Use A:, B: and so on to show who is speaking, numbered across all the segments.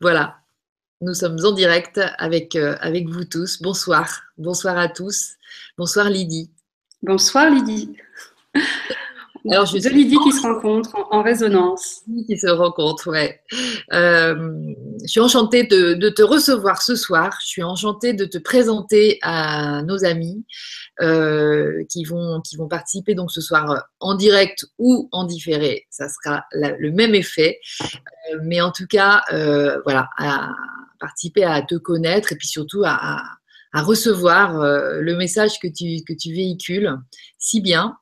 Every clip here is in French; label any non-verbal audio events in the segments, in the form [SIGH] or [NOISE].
A: Voilà, nous sommes en direct avec, euh, avec vous tous. Bonsoir, bonsoir à tous. Bonsoir Lydie.
B: Bonsoir Lydie. Alors, je Deux Lydie qui se rencontrent en, résonance.
A: Qui se rencontrent, ouais. Euh, je suis enchantée de, te recevoir ce soir. Je suis enchantée de te présenter à nos amis euh, qui, vont, qui vont participer donc ce soir en direct ou en différé. Ça sera le même effet. Euh, mais en tout cas, voilà, à participer à te connaître et puis surtout à, à recevoir le message que tu, que tu véhicules si bien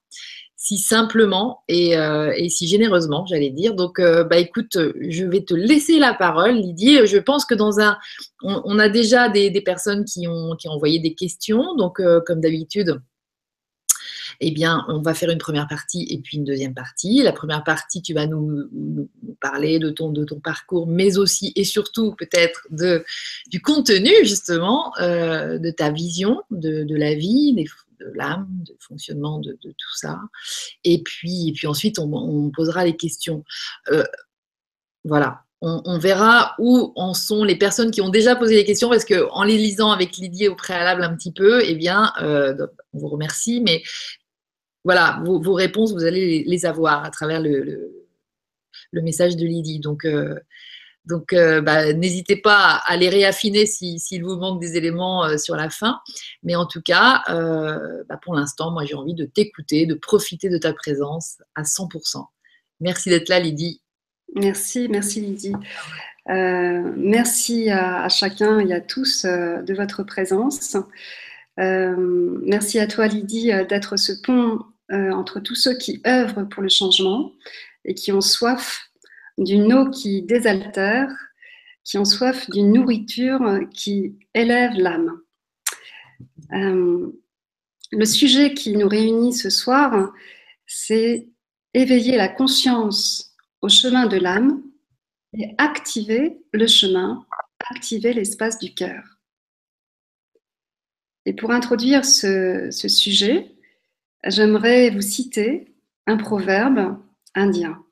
A: si simplement euh, et, si généreusement, j'allais dire. Donc, euh, bah, écoute, je vais te laisser la parole, Lydie. Je pense que dans un, on, a déjà des, personnes qui ont, envoyé des questions. Donc, euh, comme d'habitude, eh bien, on va faire une première partie et puis une deuxième partie. La première partie, tu vas nous, parler de ton, de ton parcours, mais aussi et surtout peut-être du contenu, justement, de ta vision de, la vie, de l'âme, de fonctionnement de, tout ça. Et puis, et puis ensuite, on, posera les questions. Euh, voilà. On, verra où en sont les personnes qui ont déjà posé les questions, parce que en les lisant avec Lydie au préalable un petit peu, eh bien, euh, on vous remercie, mais voilà, vos, réponses, vous allez les, avoir à travers le, le, message de Lydie. Donc, euh, donc, euh, bah, n'hésitez pas à les réaffiner s'il vous manque des éléments euh, sur la fin. Mais en tout cas, euh, bah, pour l'instant, moi, j'ai envie de t'écouter, de profiter de ta présence à 100%. Merci d'être là, Lydie.
B: Merci, merci Lydie. merci à, chacun et à tous de votre présence. merci à toi, Lydie, d'être ce pont entre tous ceux qui œuvrent pour le changement et qui ont soif d'une eau qui désaltère, qui ont soif d'une nourriture qui élève l'âme. Euh, le sujet qui nous réunit ce soir, c'est éveiller la conscience au chemin de l'âme et activer le chemin, activer l'espace du cœur. Et pour introduire ce sujet, j'aimerais vous citer un proverbe indien.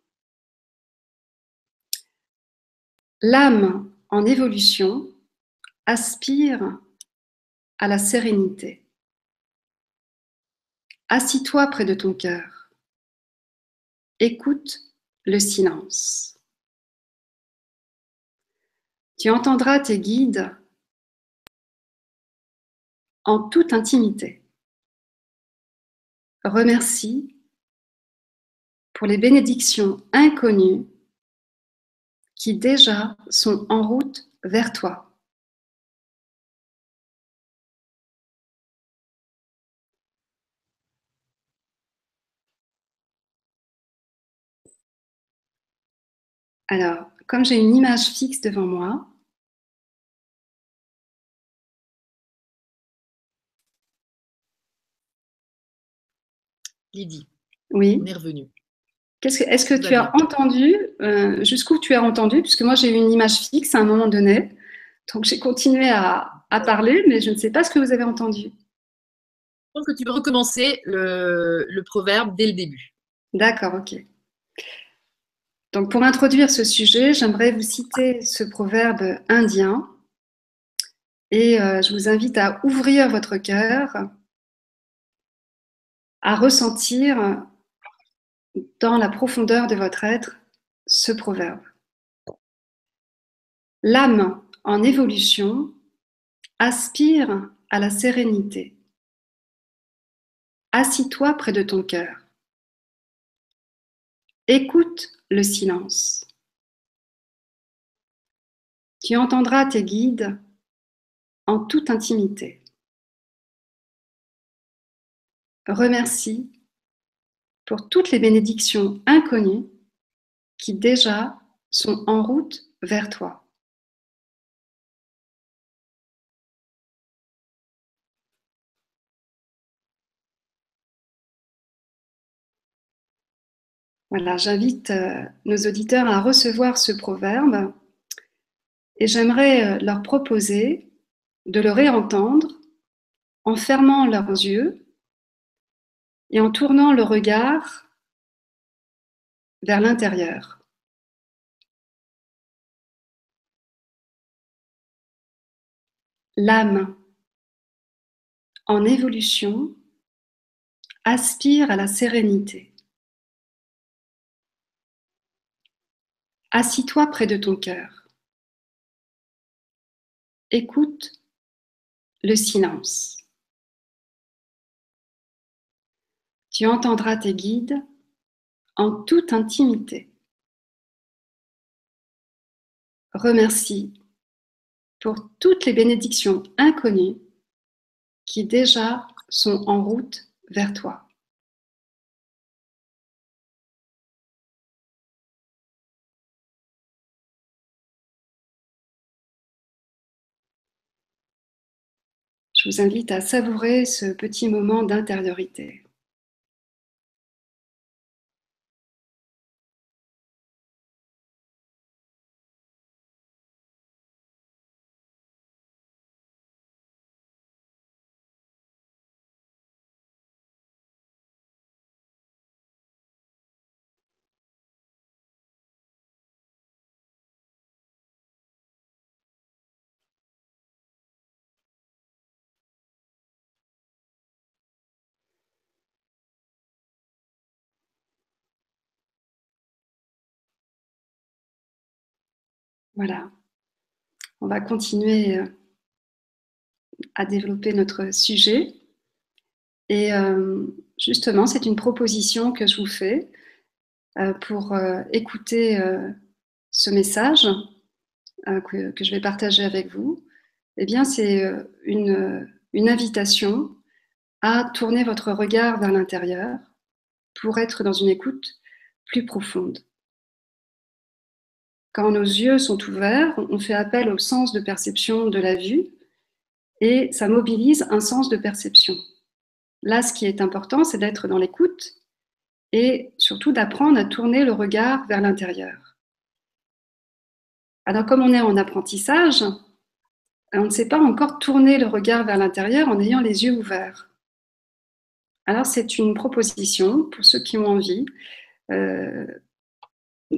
B: L'âme en évolution aspire à la sérénité. Assis-toi près de ton cœur. Écoute le silence. Tu entendras tes guides en toute intimité. Remercie pour les bénédictions inconnues qui déjà sont en route vers toi. Alors, comme j'ai une image fixe devant moi,
A: Lydie,
B: oui.
A: on est revenu.
B: Est-ce que, tu as entendu, euh, jusqu'où tu as entendu, puisque moi j'ai eu une image fixe à un moment donné, donc j'ai continué à, parler, mais je ne sais pas ce que vous avez entendu. Je
A: pense que tu peux recommencer le, le proverbe dès le début.
B: D'accord, ok. Donc pour introduire ce sujet, j'aimerais vous citer ce proverbe indien et euh, je vous invite à ouvrir votre cœur, à ressentir dans la profondeur de votre être ce proverbe. L'âme en évolution aspire à la sérénité. Assis-toi près de ton cœur. Écoute le silence. Tu entendras tes guides en toute intimité. Remercie pour toutes les bénédictions inconnues qui déjà sont en route vers toi. Voilà, j'invite euh, nos auditeurs à recevoir ce proverbe et j'aimerais euh, leur proposer de le réentendre en fermant leurs yeux et en tournant le regard vers l'intérieur. L'âme en évolution aspire à la sérénité. Assis-toi près de ton cœur. Écoute le silence. Tu entendras tes guides en toute intimité. Remercie pour toutes les bénédictions inconnues qui déjà sont en route vers toi. Je vous invite à savourer ce petit moment d'intériorité. Voilà. On va continuer euh, à développer notre sujet. Et euh, justement, c'est une proposition que je vous fais euh, pour écouter ce message que, je vais partager avec vous. Eh bien, c'est une, une invitation à tourner votre regard vers l'intérieur pour être dans une écoute plus profonde. Quand nos yeux sont ouverts, on fait appel au sens de perception de la vue et ça mobilise un sens de perception. Là, ce qui est important, c'est d'être dans l'écoute et surtout d'apprendre à tourner le regard vers l'intérieur. Alors, comme on est en apprentissage, on ne sait pas encore tourner le regard vers l'intérieur en ayant les yeux ouverts. Alors, c'est une proposition pour ceux qui ont envie euh,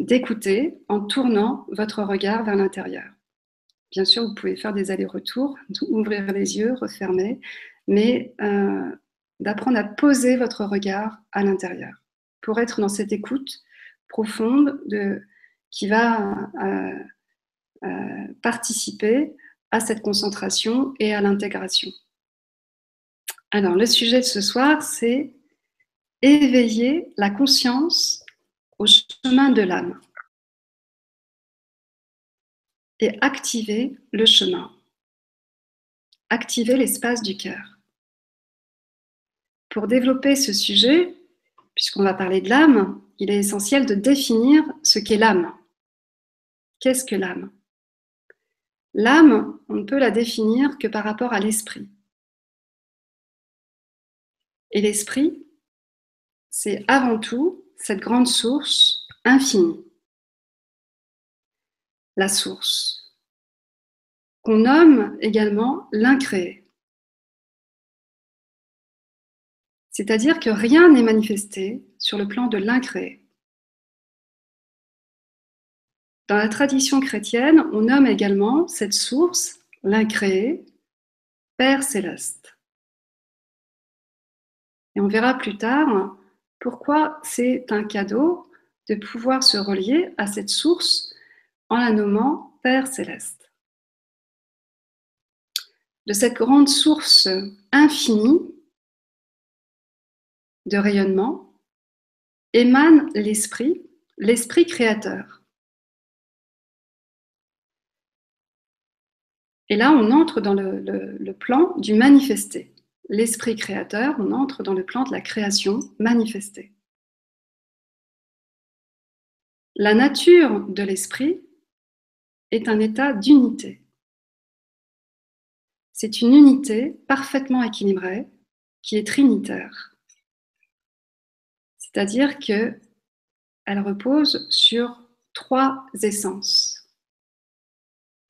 B: d'écouter en tournant votre regard vers l'intérieur. Bien sûr, vous pouvez faire des allers-retours, [LAUGHS] ouvrir les yeux, refermer, mais euh, d'apprendre à poser votre regard à l'intérieur pour être dans cette écoute profonde de, qui va euh, euh, participer à cette concentration et à l'intégration. Alors, le sujet de ce soir, c'est éveiller la conscience au chemin de l'âme et activer le chemin, activer l'espace du cœur. Pour développer ce sujet, puisqu'on va parler de l'âme, il est essentiel de définir ce qu'est l'âme. Qu'est-ce que l'âme? L'âme, on ne peut la définir que par rapport à l'esprit. Et l'esprit, c'est avant tout cette grande source infinie. La source, qu'on nomme également l'incréé. C'est-à-dire que rien n'est manifesté sur le plan de l'incréé. Dans la tradition chrétienne, on nomme également cette source, l'incréé, Père céleste. Et on verra plus tard pourquoi c'est un cadeau de pouvoir se relier à cette source en la nommant Père céleste? De cette grande source infinie de rayonnement émane l'esprit, l'esprit créateur. Et là, on entre dans le, plan du manifesté l'esprit créateur, on entre dans le plan de la création manifestée. La nature de l'esprit est un état d'unité. C'est une unité parfaitement équilibrée qui est trinitaire. C'est-à-dire que elle repose sur trois essences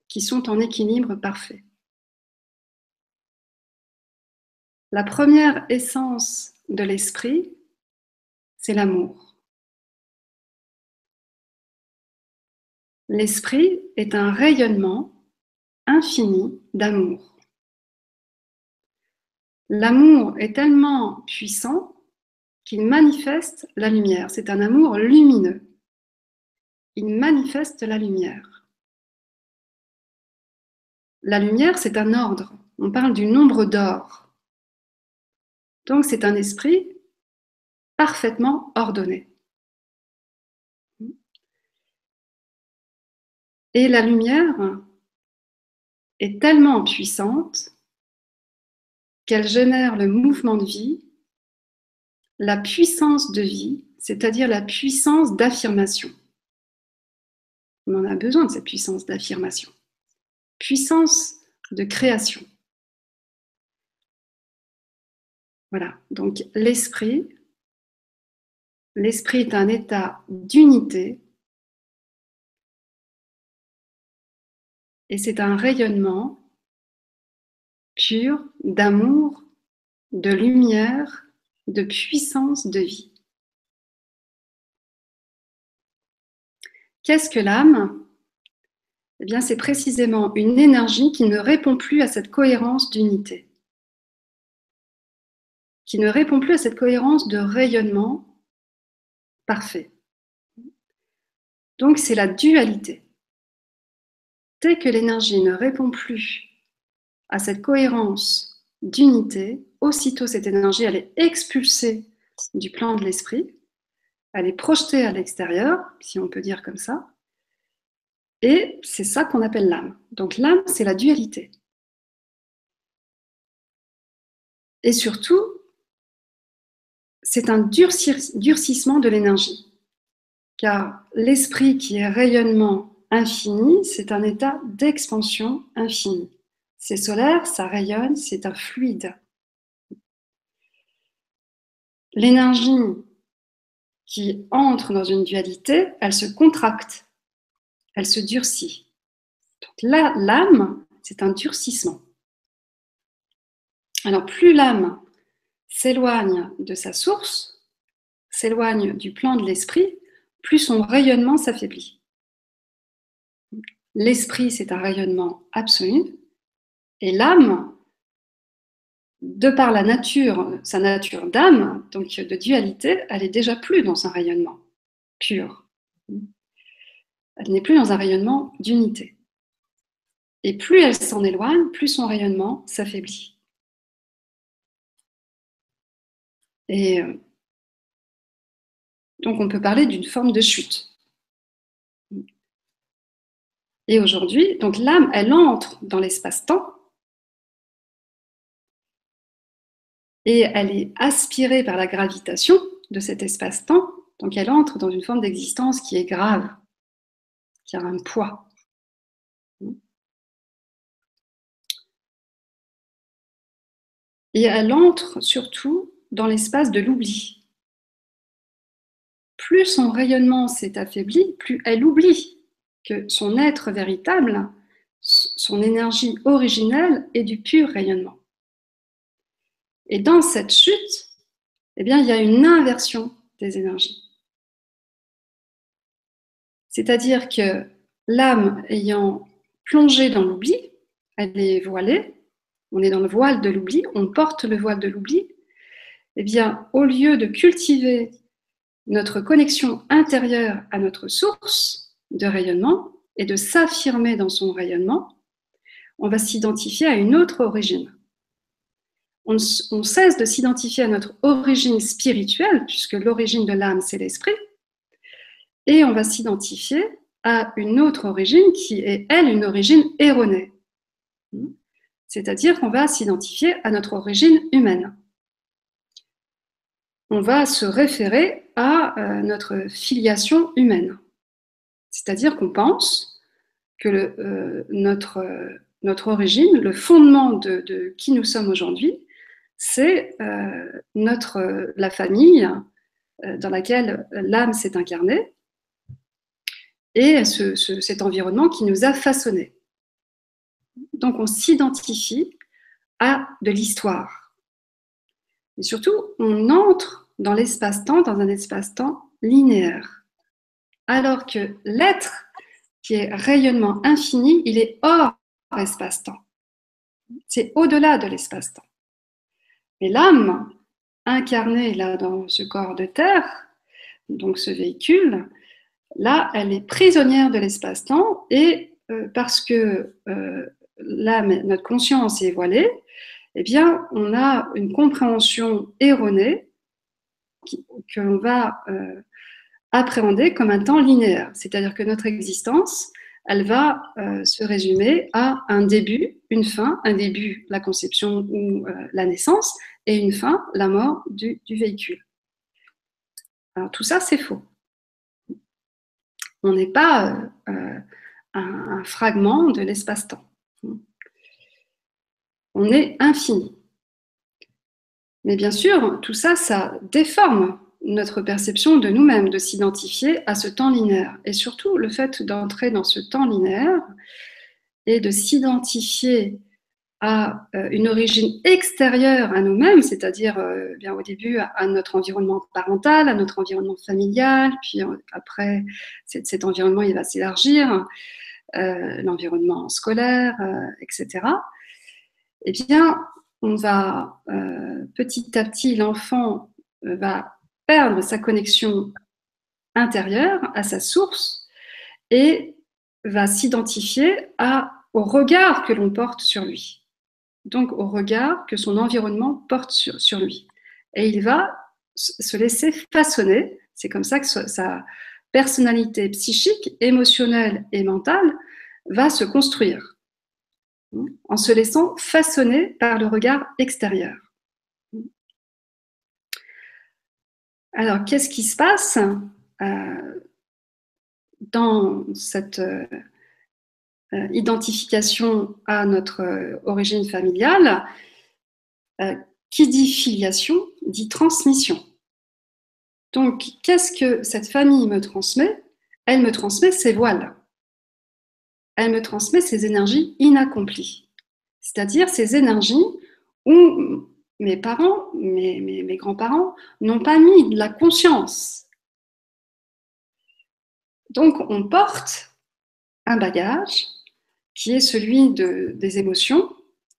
B: qui sont en équilibre parfait. La première essence de l'esprit, c'est l'amour. L'esprit est un rayonnement infini d'amour. L'amour est tellement puissant qu'il manifeste la lumière. C'est un amour lumineux. Il manifeste la lumière. La lumière, c'est un ordre. On parle du nombre d'or. Donc c'est un esprit parfaitement ordonné. Et la lumière est tellement puissante qu'elle génère le mouvement de vie, la puissance de vie, c'est-à-dire la puissance d'affirmation. On en a besoin de cette puissance d'affirmation. Puissance de création. Voilà, donc l'esprit, l'esprit est un état d'unité. Et c'est un rayonnement pur d'amour, de lumière, de puissance de vie. Qu'est-ce que l'âme? Eh bien, c'est précisément une énergie qui ne répond plus à cette cohérence d'unité, qui ne répond plus à cette cohérence de rayonnement parfait. Donc, c'est la dualité. Dès que l'énergie ne répond plus à cette cohérence d'unité, aussitôt cette énergie, elle est expulsée du plan de l'esprit, elle est projetée à l'extérieur, si on peut dire comme ça, et c'est ça qu'on appelle l'âme. Donc l'âme, c'est la dualité. Et surtout, c'est un durcissement de l'énergie, car l'esprit qui est rayonnement infini, c'est un état d'expansion infinie. C'est solaire, ça rayonne, c'est un fluide. L'énergie qui entre dans une dualité, elle se contracte, elle se durcit. Donc là, l'âme, c'est un durcissement. Alors plus l'âme s'éloigne de sa source, s'éloigne du plan de l'esprit, plus son rayonnement s'affaiblit. L'esprit, c'est un rayonnement absolu, et l'âme, de par la nature, sa nature d'âme, donc de dualité, elle est déjà plus dans un rayonnement pur. Elle n'est plus dans un rayonnement d'unité. Et plus elle s'en éloigne, plus son rayonnement s'affaiblit. Et euh, donc on peut parler d'une forme de chute. Et aujourd'hui, donc l'âme, elle entre dans l'espace-temps et elle est aspirée par la gravitation de cet espace-temps, donc elle entre dans une forme d'existence qui est grave, qui a un poids. Et elle entre surtout dans l'espace de l'oubli. Plus son rayonnement s'est affaibli, plus elle oublie que son être véritable, son énergie originelle est du pur rayonnement. Et dans cette chute, eh bien, il y a une inversion des énergies. C'est-à-dire que l'âme ayant plongé dans l'oubli, elle est voilée, on est dans le voile de l'oubli, on porte le voile de l'oubli, eh bien, au lieu de cultiver notre connexion intérieure à notre source de rayonnement et de s'affirmer dans son rayonnement, on va s'identifier à une autre origine on, cesse de s'identifier à notre origine spirituelle, puisque l'origine de l'âme, c'est l'esprit, et on va s'identifier à une autre origine qui est, elle, une origine erronée. C'est-à-dire qu'on va s'identifier à notre origine humaine. On va se référer à euh, notre filiation humaine. C'est-à-dire qu'on pense que euh, notre, notre origine, le fondement de qui nous sommes aujourd'hui, c'est euh, notre la famille euh, dans laquelle l'âme s'est incarnée et cet environnement qui nous a façonnés. Donc on s'identifie à de l'histoire. Et surtout, on entre dans l'espace-temps, dans un espace-temps linéaire. Alors que l'être, qui est rayonnement infini, il est hors espace-temps. C'est au-delà de l'espace-temps. Et l'âme, incarnée là dans ce corps de terre, donc ce véhicule, là, elle est prisonnière de l'espace-temps et euh, parce que euh, notre conscience est voilée, eh bien, on a une compréhension erronée que l'on va euh, appréhender comme un temps linéaire. C'est-à-dire que notre existence, elle va euh, se résumer à un début, une fin, un début, la conception ou euh, la naissance, et une fin, la mort du, véhicule. Alors tout ça, c'est faux. On n'est pas un, fragment de l'espace-temps. On est infini. Mais bien sûr, tout ça, ça déforme notre perception de nous-mêmes, de s'identifier à ce temps linéaire. Et surtout, le fait d'entrer dans ce temps linéaire et de s'identifier à euh, une origine extérieure à nous-mêmes, c'est-à-dire euh, bien au début à, notre environnement parental, à notre environnement familial, puis euh, après cet, environnement il va s'élargir, l'environnement scolaire, etc. Eh bien, on va petit à petit, l'enfant va perdre sa connexion intérieure à sa source et va s'identifier au regard que l'on porte sur lui. Donc au regard que son environnement porte sur, lui. Et il va se laisser façonner. C'est comme ça que sa personnalité psychique, émotionnelle et mentale va se construire en se laissant façonner par le regard extérieur. Alors, qu'est-ce qui se passe euh, dans cette euh, euh, identification à notre origine familiale Qui dit filiation dit transmission? Donc, qu'est-ce que cette famille me transmet? Elle me transmet ses voiles. Elle me transmet ses énergies inaccomplies, c'est-à-dire ces énergies où mes parents, mes, grands-parents n'ont pas mis de la conscience. Donc on porte un bagage qui est celui de, des émotions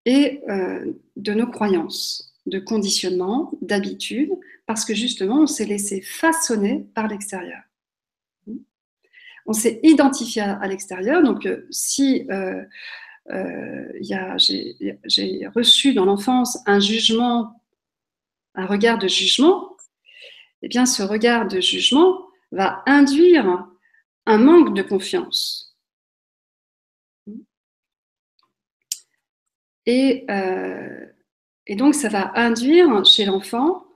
B: et euh, de nos croyances, de conditionnement, d'habitude, parce que justement on s'est laissé façonner par l'extérieur. On s'est identifié à, l'extérieur, donc euh, si euh, euh, j'ai reçu dans l'enfance un jugement, un regard de jugement, eh bien ce regard de jugement va induire un manque de confiance. Et, et donc ça va induire chez l'enfant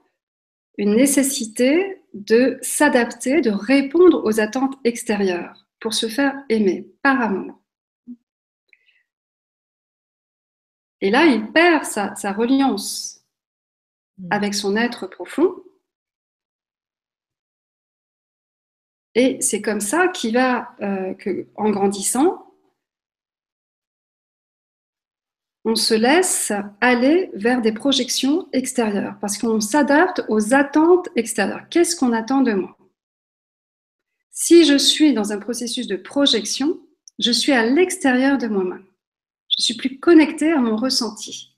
B: une nécessité de s'adapter, de répondre aux attentes extérieures pour se faire aimer par amour. Et là, il perd sa, reliance mm. avec son être profond. Et c'est comme ça qu'il va, euh, que, en grandissant, on se laisse aller vers des projections extérieures parce qu'on s'adapte aux attentes extérieures. Qu'est-ce qu'on attend de moi? Si je suis dans un processus de projection, je suis à l'extérieur de moi-même. Je suis plus connectée à mon ressenti.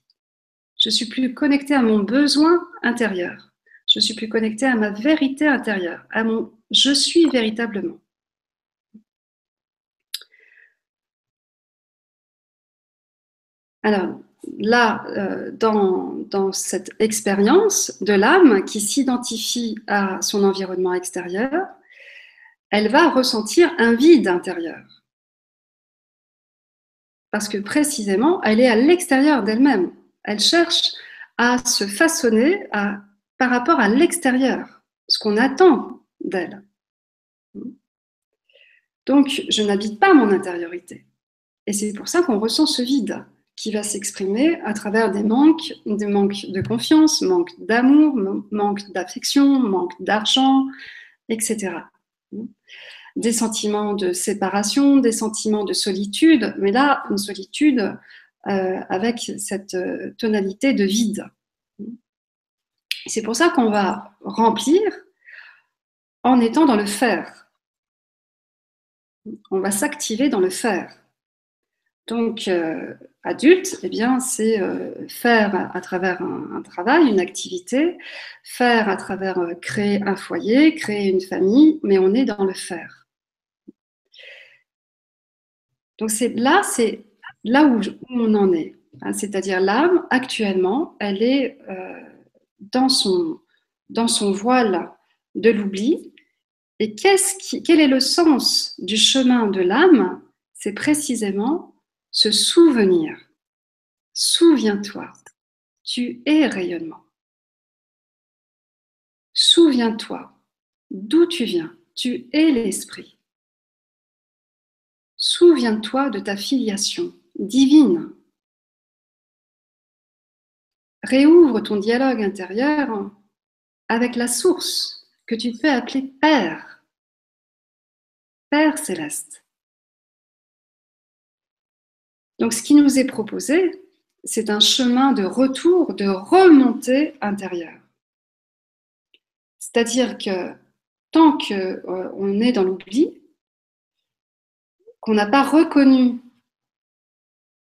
B: Je suis plus connectée à mon besoin intérieur. Je suis plus connectée à ma vérité intérieure, à mon je suis véritablement. Alors là, euh, dans, dans cette expérience de l'âme qui s'identifie à son environnement extérieur, elle va ressentir un vide intérieur parce que précisément, elle est à l'extérieur d'elle-même. Elle cherche à se façonner par rapport à l'extérieur, ce qu'on attend d'elle. Donc, je n'habite pas mon intériorité. Et c'est pour ça qu'on ressent ce vide qui va s'exprimer à travers des manques, des manques de confiance, manque d'amour, manque d'affection, manque d'argent, etc des sentiments de séparation, des sentiments de solitude, mais là, une solitude euh, avec cette euh, tonalité de vide. C'est pour ça qu'on va remplir en étant dans le faire. On va s'activer dans le faire. Donc, euh, adulte, eh bien, c'est euh, faire à travers un, travail, une activité, faire à travers euh, créer un foyer, créer une famille, mais on est dans le faire. Donc, c'est là, c'est là où, on en est. Hein. C'est-à-dire l'âme, actuellement, elle est dans, son, voile de l'oubli. Et quel est le sens du chemin de l'âme? C'est précisément se souvenir. Souviens-toi, tu es rayonnement. Souviens-toi d'où tu viens, tu es l'esprit. Souviens-toi de ta filiation divine. Réouvre ton dialogue intérieur avec la source que tu peux appeler Père, Père céleste. Donc ce qui nous est proposé, c'est un chemin de retour, de remontée intérieure. C'est-à-dire que tant qu'on euh, est dans l'oubli, qu'on n'a pas reconnu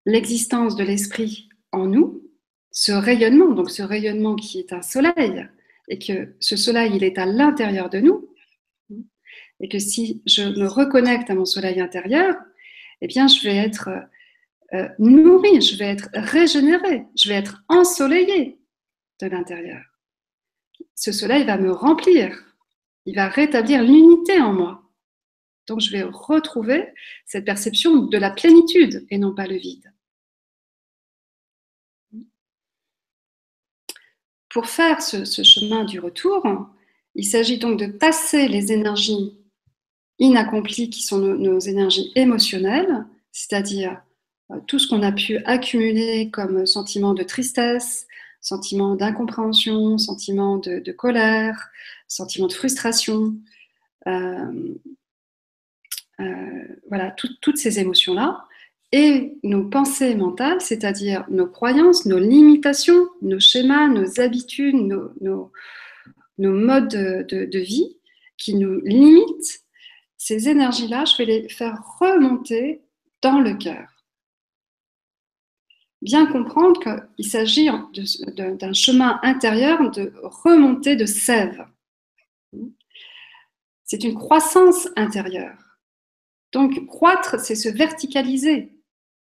B: l'existence de l'esprit en nous, ce rayonnement, donc ce rayonnement qui est un soleil, et que ce soleil, il est à l'intérieur de nous, et que si je me reconnecte à mon soleil intérieur, eh bien, je vais être euh, je vais être régénéré, je vais être ensoleillé de l'intérieur. Ce soleil va me remplir, il va rétablir l'unité en moi. Donc je vais retrouver cette perception de la plénitude et non pas le vide. Pour faire ce, chemin du retour, il s'agit donc de passer les énergies inaccomplies qui sont nos énergies émotionnelles, c'est-à-dire tout ce qu'on a pu accumuler comme sentiment de tristesse, sentiment d'incompréhension, sentiment de, colère, sentiment de frustration, euh, euh, voilà, toutes ces émotions-là, et nos pensées mentales, c'est-à-dire nos croyances, nos limitations, nos schémas, nos habitudes, nos, modes de vie qui nous limitent, ces énergies-là, je vais les faire remonter dans le cœur bien comprendre qu'il s'agit d'un chemin intérieur de remontée de sève. C'est une croissance intérieure. Donc, croître, c'est se verticaliser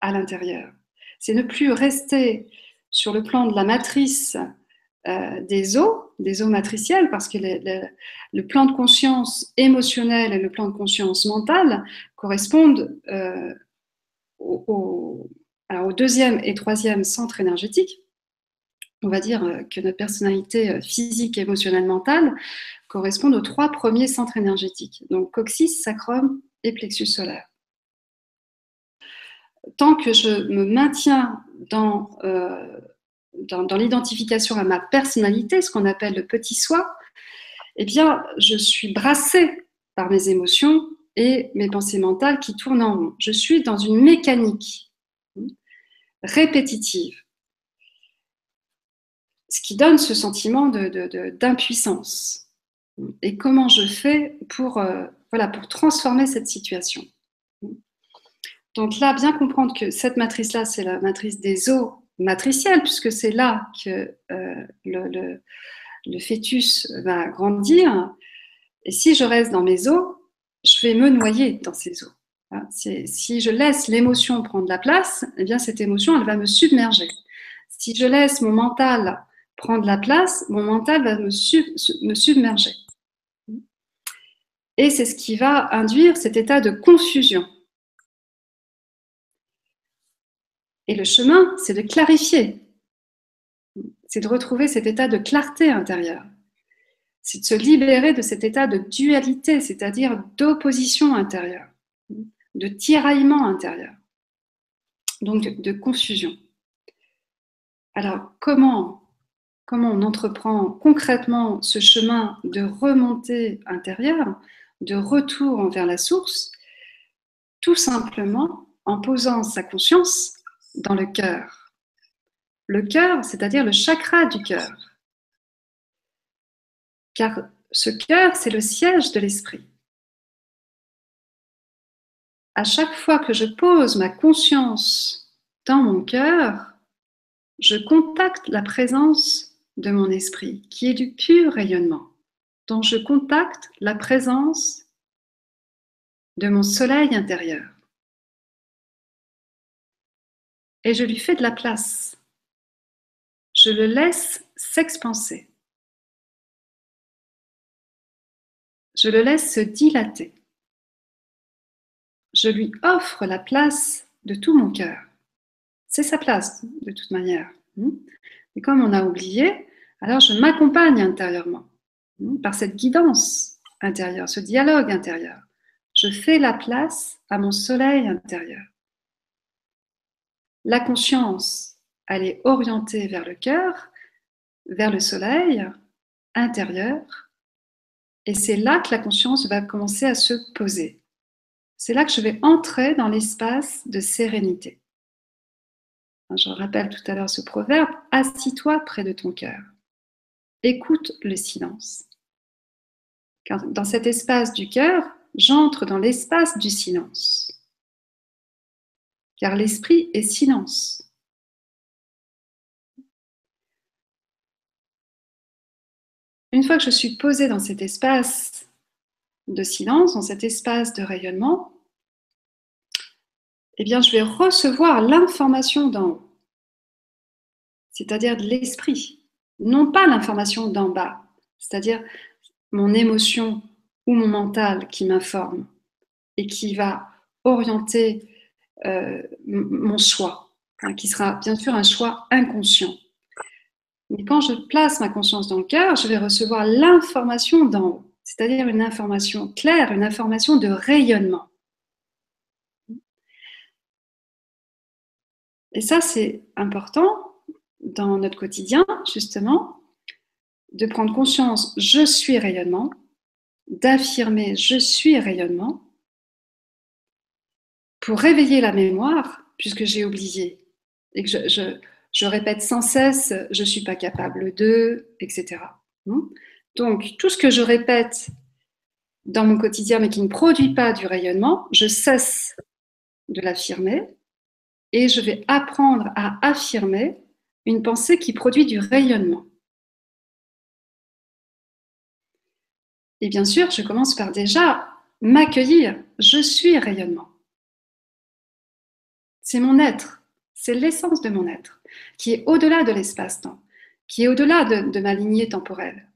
B: à l'intérieur. C'est ne plus rester sur le plan de la matrice euh, des os, des os matriciels, parce que le plan de conscience émotionnel et le plan de conscience mentale correspondent euh, au alors, au deuxième et troisième centre énergétique, on va dire euh, que notre personnalité euh, physique, émotionnelle, mentale correspondent aux trois premiers centres énergétiques, donc coccyx, sacrum et plexus solaire. Tant que je me maintiens dans, euh, dans l'identification à ma personnalité, ce qu'on appelle le petit soi, eh bien, je suis brassée par mes émotions et mes pensées mentales qui tournent en rond. Je suis dans une mécanique répétitive. Ce qui donne ce sentiment d'impuissance. Et comment je fais pour, euh, voilà, pour transformer cette situation. Donc là, bien comprendre que cette matrice-là, c'est la matrice des eaux matricielles, puisque c'est là que euh, le, le, fœtus va grandir. Et si je reste dans mes eaux, je vais me noyer dans ces eaux. Si je laisse l'émotion prendre la place, eh bien cette émotion, elle va me submerger. Si je laisse mon mental prendre la place, mon mental va me submerger. Et c'est ce qui va induire cet état de confusion. Et le chemin, c'est de clarifier. C'est de retrouver cet état de clarté intérieure. C'est de se libérer de cet état de dualité, c'est-à-dire d'opposition intérieure de tiraillement intérieur, donc de, confusion. Alors, comment, comment on entreprend concrètement ce chemin de remontée intérieure, de retour vers la source? Tout simplement en posant sa conscience dans le cœur. Le cœur, c'est-à-dire le chakra du cœur. Car ce cœur, c'est le siège de l'esprit. À chaque fois que je pose ma conscience dans mon cœur, je contacte la présence de mon esprit, qui est du pur rayonnement, dont je contacte la présence de mon soleil intérieur. Et je lui fais de la place. Je le laisse s'expanser. Je le laisse se dilater. Je lui offre la place de tout mon cœur. C'est sa place, de toute manière. Hmm? Et comme on a oublié, alors je m'accompagne intérieurement hmm, par cette guidance intérieure, ce dialogue intérieur. Je fais la place à mon soleil intérieur. La conscience, elle est orientée vers le cœur, vers le soleil intérieur, et c'est là que la conscience va commencer à se poser. C'est là que je vais entrer dans l'espace de sérénité. Je rappelle tout à l'heure ce proverbe, assis-toi près de ton cœur. Écoute le silence. Car dans cet espace du cœur, j'entre dans l'espace du silence. Car l'esprit est silence. Une fois que je suis posée dans cet espace de silence, dans cet espace de rayonnement, eh bien, je vais recevoir l'information d'en haut, c'est-à-dire de l'esprit, non pas l'information d'en bas, c'est-à-dire mon émotion ou mon mental qui m'informe et qui va orienter euh, mon choix, hein, qui sera bien sûr un choix inconscient. Mais quand je place ma conscience dans le cœur, je vais recevoir l'information d'en haut, c'est-à-dire une information claire, une information de rayonnement. Et ça, c'est important dans notre quotidien, justement, de prendre conscience, je suis rayonnement, d'affirmer, je suis rayonnement, pour réveiller la mémoire, puisque j'ai oublié, et que je, répète sans cesse, je ne suis pas capable de, etc. Donc, tout ce que je répète dans mon quotidien, mais qui ne produit pas du rayonnement, je cesse de l'affirmer et je vais apprendre à affirmer une pensée qui produit du rayonnement. Et bien sûr, je commence par déjà m'accueillir. Je suis rayonnement. C'est mon être, c'est l'essence de mon être qui est au-delà de l'espace-temps, qui est au-delà de, ma lignée temporelle.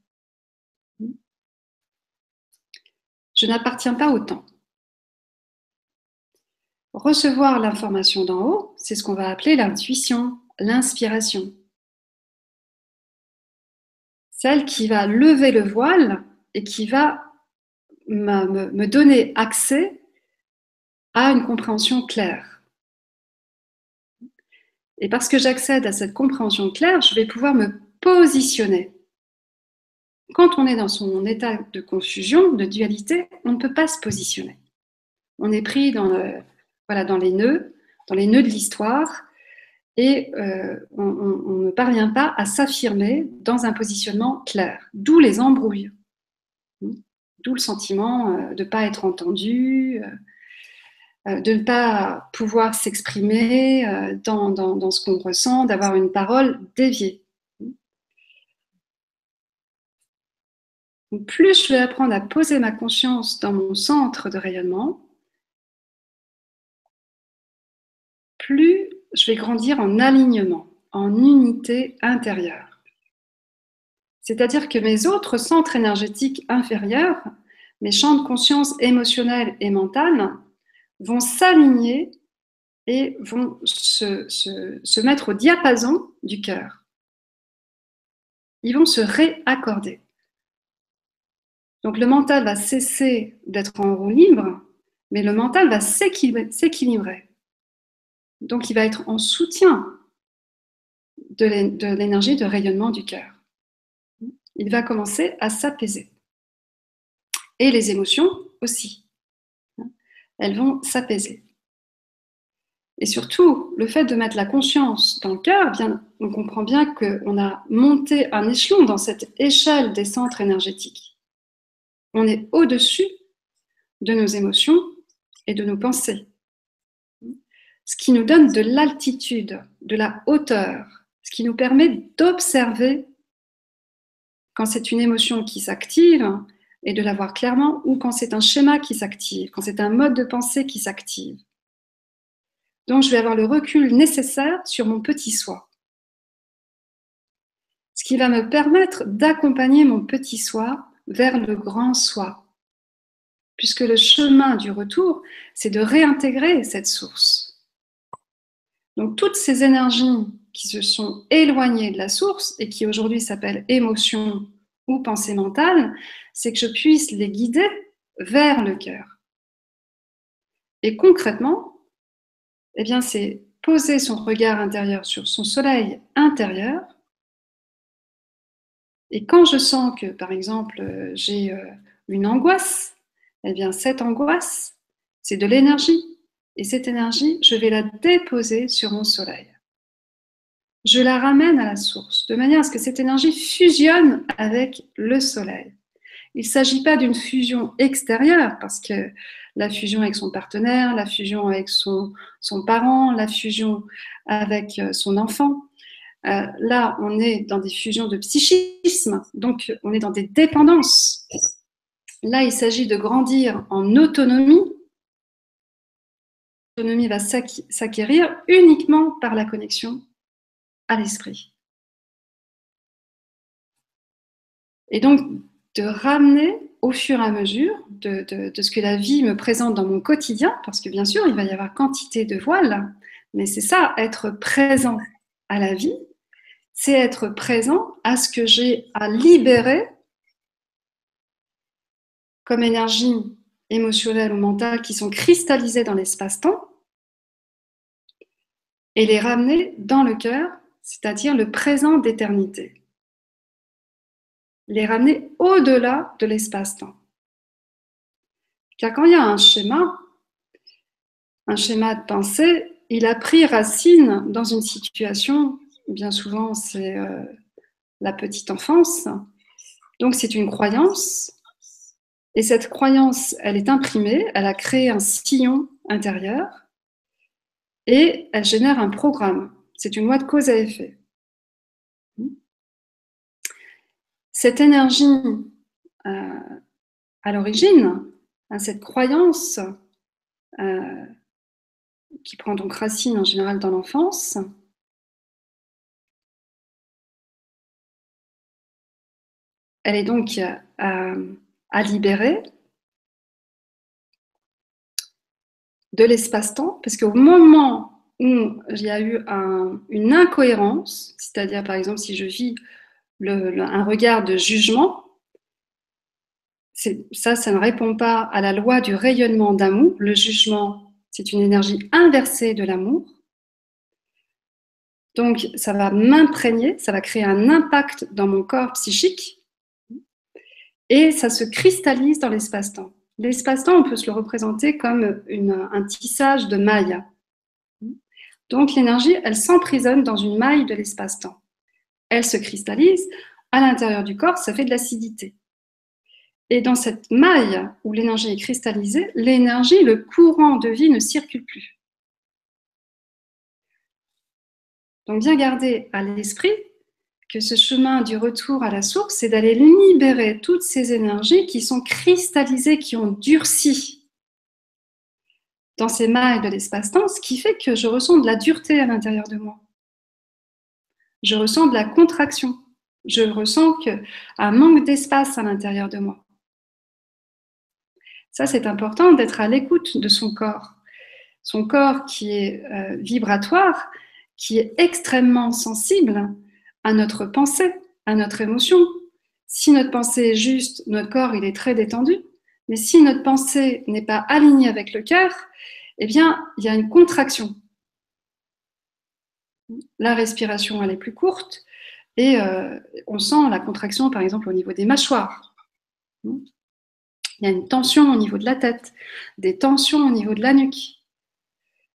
B: Je n'appartiens pas au temps. Recevoir l'information d'en haut, c'est ce qu'on va appeler l'intuition, l'inspiration. Celle qui va lever le voile et qui va me donner accès à une compréhension claire. Et parce que j'accède à cette compréhension claire, je vais pouvoir me positionner. Quand on est dans son état de confusion, de dualité, on ne peut pas se positionner. On est pris dans, voilà, dans les nœuds, dans les nœuds de l'histoire, et euh, on, ne parvient pas à s'affirmer dans un positionnement clair. D'où les embrouilles, d'où le sentiment euh, de ne pas être entendu, euh, de ne pas pouvoir s'exprimer dans, ce qu'on ressent, d'avoir une parole déviée. Plus je vais apprendre à poser ma conscience dans mon centre de rayonnement, plus je vais grandir en alignement, en unité intérieure. C'est-à-dire que mes autres centres énergétiques inférieurs, mes champs de conscience émotionnels et mentales, vont s'aligner et vont se, mettre au diapason du cœur. Ils vont se réaccorder. Donc le mental va cesser d'être en roue libre, mais le mental va s'équilibrer. Donc il va être en soutien de l'énergie de rayonnement du cœur. Il va commencer à s'apaiser. Et les émotions aussi elles vont s'apaiser. Et surtout, le fait de mettre la conscience dans le cœur, on comprend bien qu'on a monté un échelon dans cette échelle des centres énergétiques. On est au-dessus de nos émotions et de nos pensées. Ce qui nous donne de l'altitude, de la hauteur, ce qui nous permet d'observer quand c'est une émotion qui s'active et de la voir clairement, ou quand c'est un schéma qui s'active, quand c'est un mode de pensée qui s'active. Donc je vais avoir le recul nécessaire sur mon petit soi. Ce qui va me permettre d'accompagner mon petit soi vers le grand soi. Puisque le chemin du retour, c'est de réintégrer cette source. Donc toutes ces énergies qui se sont éloignées de la source et qui aujourd'hui s'appellent émotions ou pensées mentales, c'est que je puisse les guider vers le cœur. Et concrètement, eh bien, c'est poser son regard intérieur sur son soleil intérieur. Et quand je sens que, par exemple, j'ai euh, une angoisse, eh bien, cette angoisse, c'est de l'énergie. Et cette énergie, je vais la déposer sur mon soleil je la ramène à la source, de manière à ce que cette énergie fusionne avec le soleil. Il ne s'agit pas d'une fusion extérieure, parce que la fusion avec son partenaire, la fusion avec son, son parent, la fusion avec euh, son enfant, euh, là, on est dans des fusions de psychisme, donc on est dans des dépendances. Là, il s'agit de grandir en autonomie. L'autonomie va s'acquérir uniquement par la connexion à l'esprit. Et donc, de ramener au fur et à mesure de, ce que la vie me présente dans mon quotidien, parce que bien sûr, il va y avoir quantité de voiles, mais c'est ça, être présent à la vie, c'est être présent à ce que j'ai à libérer comme énergie émotionnelle ou mentale qui sont cristallisées dans l'espace-temps et les ramener dans le cœur c'est-à-dire le présent d'éternité. Les ramener au-delà de l'espace-temps. Car quand il y a un schéma, un schéma de pensée, il a pris racine dans une situation, bien souvent c'est euh, la petite enfance, donc c'est une croyance, et cette croyance, elle est imprimée, elle a créé un sillon intérieur, et elle génère un programme. C'est une loi de cause à effet. Cette énergie, euh, à l'origine, hein, cette croyance euh, qui prend donc racine en général dans l'enfance, elle est donc euh, à libérer de l'espace-temps, parce qu'au moment où il y a eu une incohérence, c'est-à-dire par exemple si je vis un regard de jugement, ça, ça ne répond pas à la loi du rayonnement d'amour. Le jugement, c'est une énergie inversée de l'amour. Donc, ça va m'imprégner, ça va créer un impact dans mon corps psychique et ça se cristallise dans l'espace-temps. L'espace-temps, on peut se le représenter comme un tissage de mailles. Donc l'énergie, elle s'emprisonne dans une maille de l'espace-temps. Elle se cristallise. À l'intérieur du corps, ça fait de l'acidité. Et dans cette maille où l'énergie est cristallisée, l'énergie, le courant de vie ne circule plus. Donc bien garder à l'esprit que ce chemin du retour à la source, c'est d'aller libérer toutes ces énergies qui sont cristallisées, qui ont durci dans ces mailles de l'espace-temps, ce qui fait que je ressens de la dureté à l'intérieur de moi. Je ressens de la contraction. Je ressens que un manque d'espace à l'intérieur de moi. Ça, c'est important d'être à l'écoute de son corps. Son corps qui est euh, vibratoire, qui est extrêmement sensible à notre pensée, à notre émotion. Si notre pensée est juste, notre corps, il est très détendu. Mais si notre pensée n'est pas alignée avec le cœur, eh bien, il y a une contraction. La respiration, elle est plus courte et euh, on sent la contraction, par exemple, au niveau des mâchoires. Il y a une tension au niveau de la tête, des tensions au niveau de la nuque.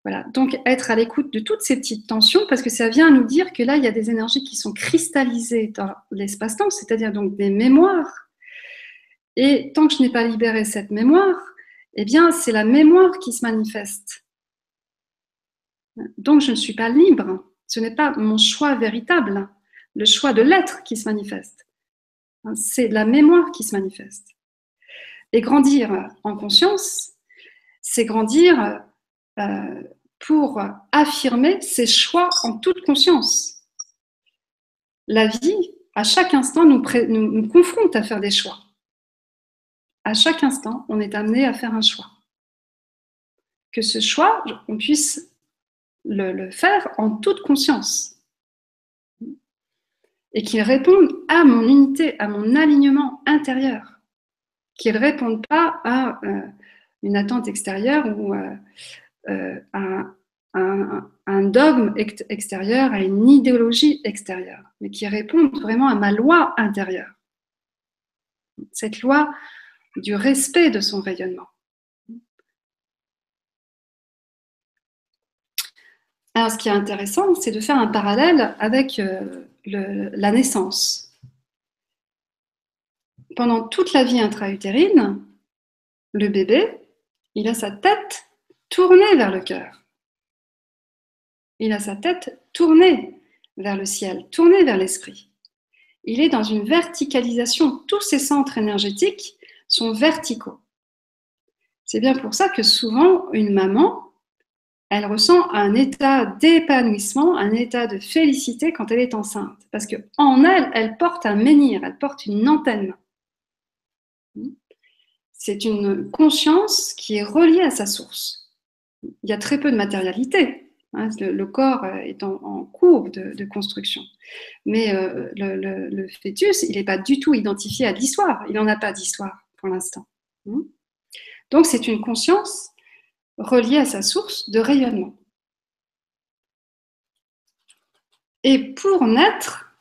B: Voilà, donc être à l'écoute de toutes ces petites tensions, parce que ça vient nous dire que là, il y a des énergies qui sont cristallisées dans l'espace-temps, c'est-à-dire donc des mémoires et tant que je n'ai pas libéré cette mémoire, eh bien, c'est la mémoire qui se manifeste. Donc, je ne suis pas libre. Ce n'est pas mon choix véritable, le choix de l'être qui se manifeste. C'est la mémoire qui se manifeste. Et grandir en conscience, c'est grandir euh, pour affirmer ses choix en toute conscience. La vie, à chaque instant, nous, confronte à faire des choix. À chaque instant, on est amené à faire un choix. Que ce choix, on puisse le, faire en toute conscience. Et qu'il réponde à mon unité, à mon alignement intérieur. Qu'il ne réponde pas à euh, une attente extérieure ou euh, euh, un, dogme extérieur, à une idéologie extérieure, mais qui répond vraiment à ma loi intérieure. Cette loi du respect de son rayonnement. Alors, ce qui est intéressant, c'est de faire un parallèle avec euh, la naissance. Pendant toute la vie intra-utérine, le bébé, il a sa tête tournée vers le cœur. Il a sa tête tournée vers le ciel, tournée vers l'esprit. Il est dans une verticalisation. Tous ses centres énergétiques sont verticaux. C'est bien pour ça que souvent, une maman, elle ressent un état d'épanouissement, un état de félicité quand elle est enceinte. Parce qu'en elle, elle porte un menhir, elle porte une antenne. C'est une conscience qui est reliée à sa source. Il y a très peu de matérialité. Hein, le, corps euh, est en, cours de, construction. Mais euh, le, fœtus, il n'est pas du tout identifié à l'histoire. Il n'en a pas d'histoire pour l'instant. Hmm. Donc c'est une conscience reliée à sa source de rayonnement. Et pour naître,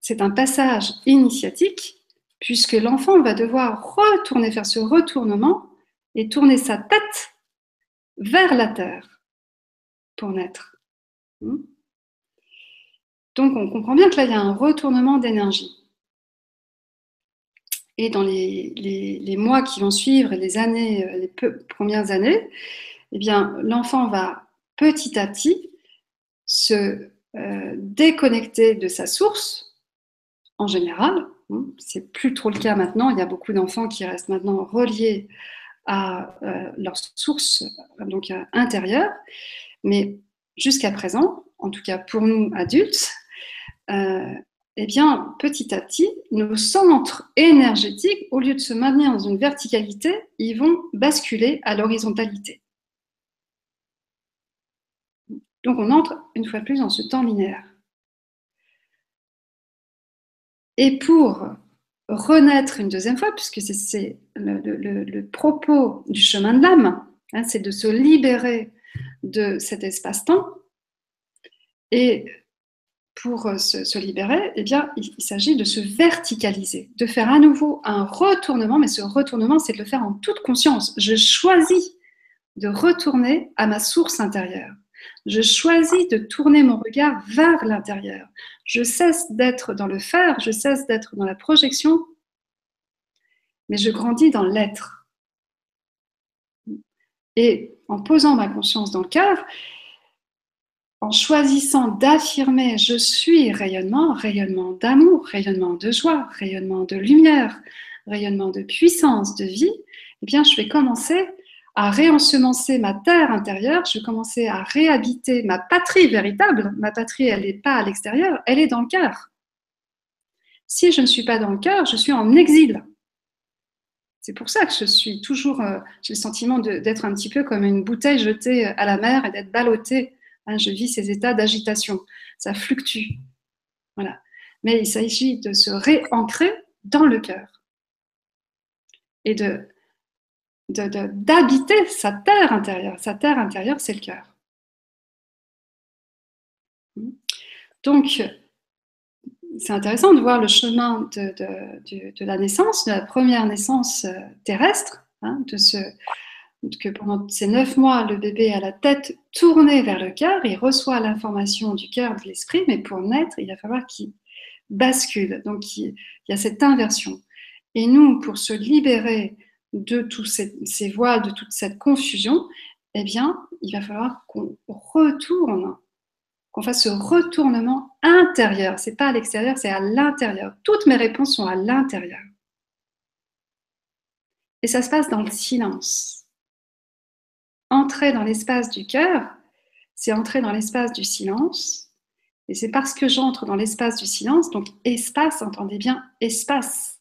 B: c'est un passage initiatique, puisque l'enfant va devoir retourner, faire ce retournement et tourner sa tête vers la terre pour naître. Hmm? Donc on comprend bien que là, il y a un retournement d'énergie. Et dans les, mois qui vont suivre, les années, euh, les premières années, eh bien, l'enfant va petit à petit se euh, déconnecter de sa source, en général. Hmm? C'est plus trop le cas maintenant. Il y a beaucoup d'enfants qui restent maintenant reliés à euh, leur source donc intérieure. Mais jusqu'à présent, en tout cas pour nous adultes, euh, eh bien, petit à petit, nos centres énergétiques, au lieu de se maintenir dans une verticalité, ils vont basculer à l'horizontalité. Donc, on entre une fois de plus dans ce temps linéaire. Et pour renaître une deuxième fois, puisque c'est le, propos du chemin de l'âme, hein, c'est de se libérer de cet espace-temps. Et pour euh, se, libérer, eh il, s'agit de se verticaliser, de faire à nouveau un retournement, mais ce retournement, c'est de le faire en toute conscience. Je choisis de retourner à ma source intérieure. Je choisis de tourner mon regard vers l'intérieur. Je cesse d'être dans le faire, je cesse d'être dans la projection, mais je grandis dans l'être. Et en posant ma conscience dans le cœur, en choisissant d'affirmer je suis rayonnement, rayonnement d'amour, rayonnement de joie, rayonnement de lumière, rayonnement de puissance, de vie, eh bien je vais commencer à réensemencer ma terre intérieure, je commencer à réhabiter ma patrie véritable. Ma patrie, elle n'est pas à l'extérieur, elle est dans le cœur. Si je ne suis pas dans le cœur, je suis en exil. C'est pour ça que je suis toujours, euh, j'ai le sentiment d'être un petit peu comme une bouteille jetée à la mer et d'être ballottée. Hein, je vis ces états d'agitation. Ça fluctue. Voilà. Mais il s'agit de se réancrer dans le cœur et de d'habiter sa terre intérieure. Sa terre intérieure, c'est le cœur. Donc, c'est intéressant de voir le chemin de, la naissance, de la première naissance euh, terrestre, hein, de ce, que pendant ces neuf mois, le bébé a la tête tournée vers le cœur, il reçoit l'information du cœur, de l'esprit, mais pour naître, il va falloir qu'il bascule. Donc, il, y a cette inversion. Et nous, pour se libérer de tous ces, voiles, de toute cette confusion, eh bien, il va falloir qu'on retourne, qu'on fasse ce retournement intérieur. C'est pas à l'extérieur, c'est à l'intérieur. Toutes mes réponses sont à l'intérieur. Et ça se passe dans le silence. Entrer dans l'espace du cœur, c'est entrer dans l'espace du silence. Et c'est parce que j'entre dans l'espace du silence, donc espace, entendez bien, espace.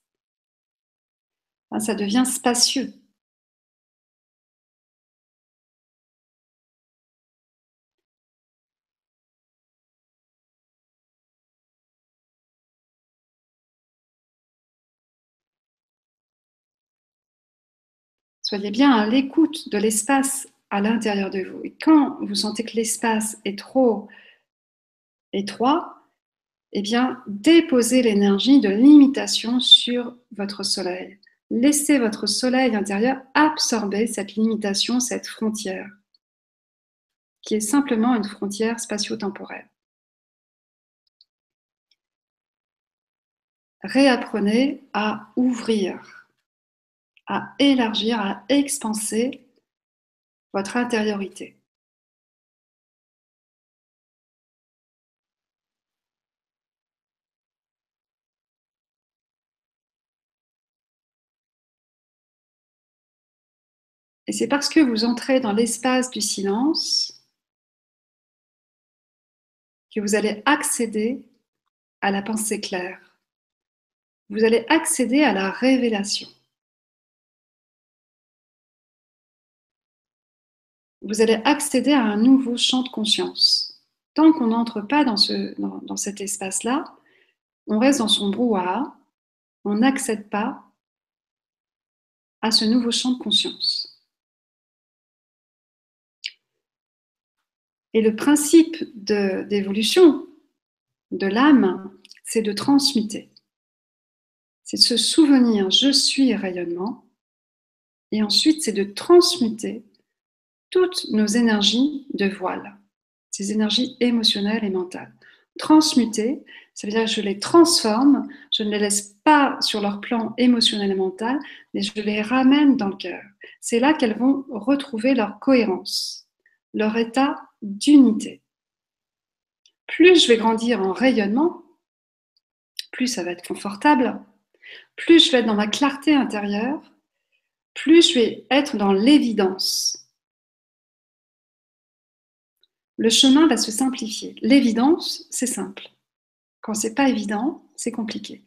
B: Ça devient spacieux. Soyez bien à l'écoute de l'espace à l'intérieur de vous. Et quand vous sentez que l'espace est trop étroit, eh bien, déposez l'énergie de limitation sur votre soleil. Laissez votre soleil intérieur absorber cette limitation, cette frontière, qui est simplement une frontière spatio-temporelle. Réapprenez à ouvrir, à élargir, à expanser votre intériorité. Et c'est parce que vous entrez dans l'espace du silence que vous allez accéder à la pensée claire. Vous allez accéder à la révélation. Vous allez accéder à un nouveau champ de conscience. Tant qu'on n'entre pas dans, ce, dans cet espace-là, on reste dans son brouhaha, on n'accède pas à ce nouveau champ de conscience. Et le principe d'évolution de, l'âme, c'est de transmuter. C'est de se souvenir, je suis rayonnement. Et ensuite, c'est de transmuter toutes nos énergies de voile, ces énergies émotionnelles et mentales. Transmuter, ça veut dire que je les transforme, je ne les laisse pas sur leur plan émotionnel et mental, mais je les ramène dans le cœur. C'est là qu'elles vont retrouver leur cohérence, leur état d'unité. Plus je vais grandir en rayonnement, plus ça va être confortable, plus je vais être dans ma clarté intérieure, plus je vais être dans l'évidence. Le chemin va se simplifier. L'évidence, c'est simple. Quand c'est pas évident, c'est compliqué.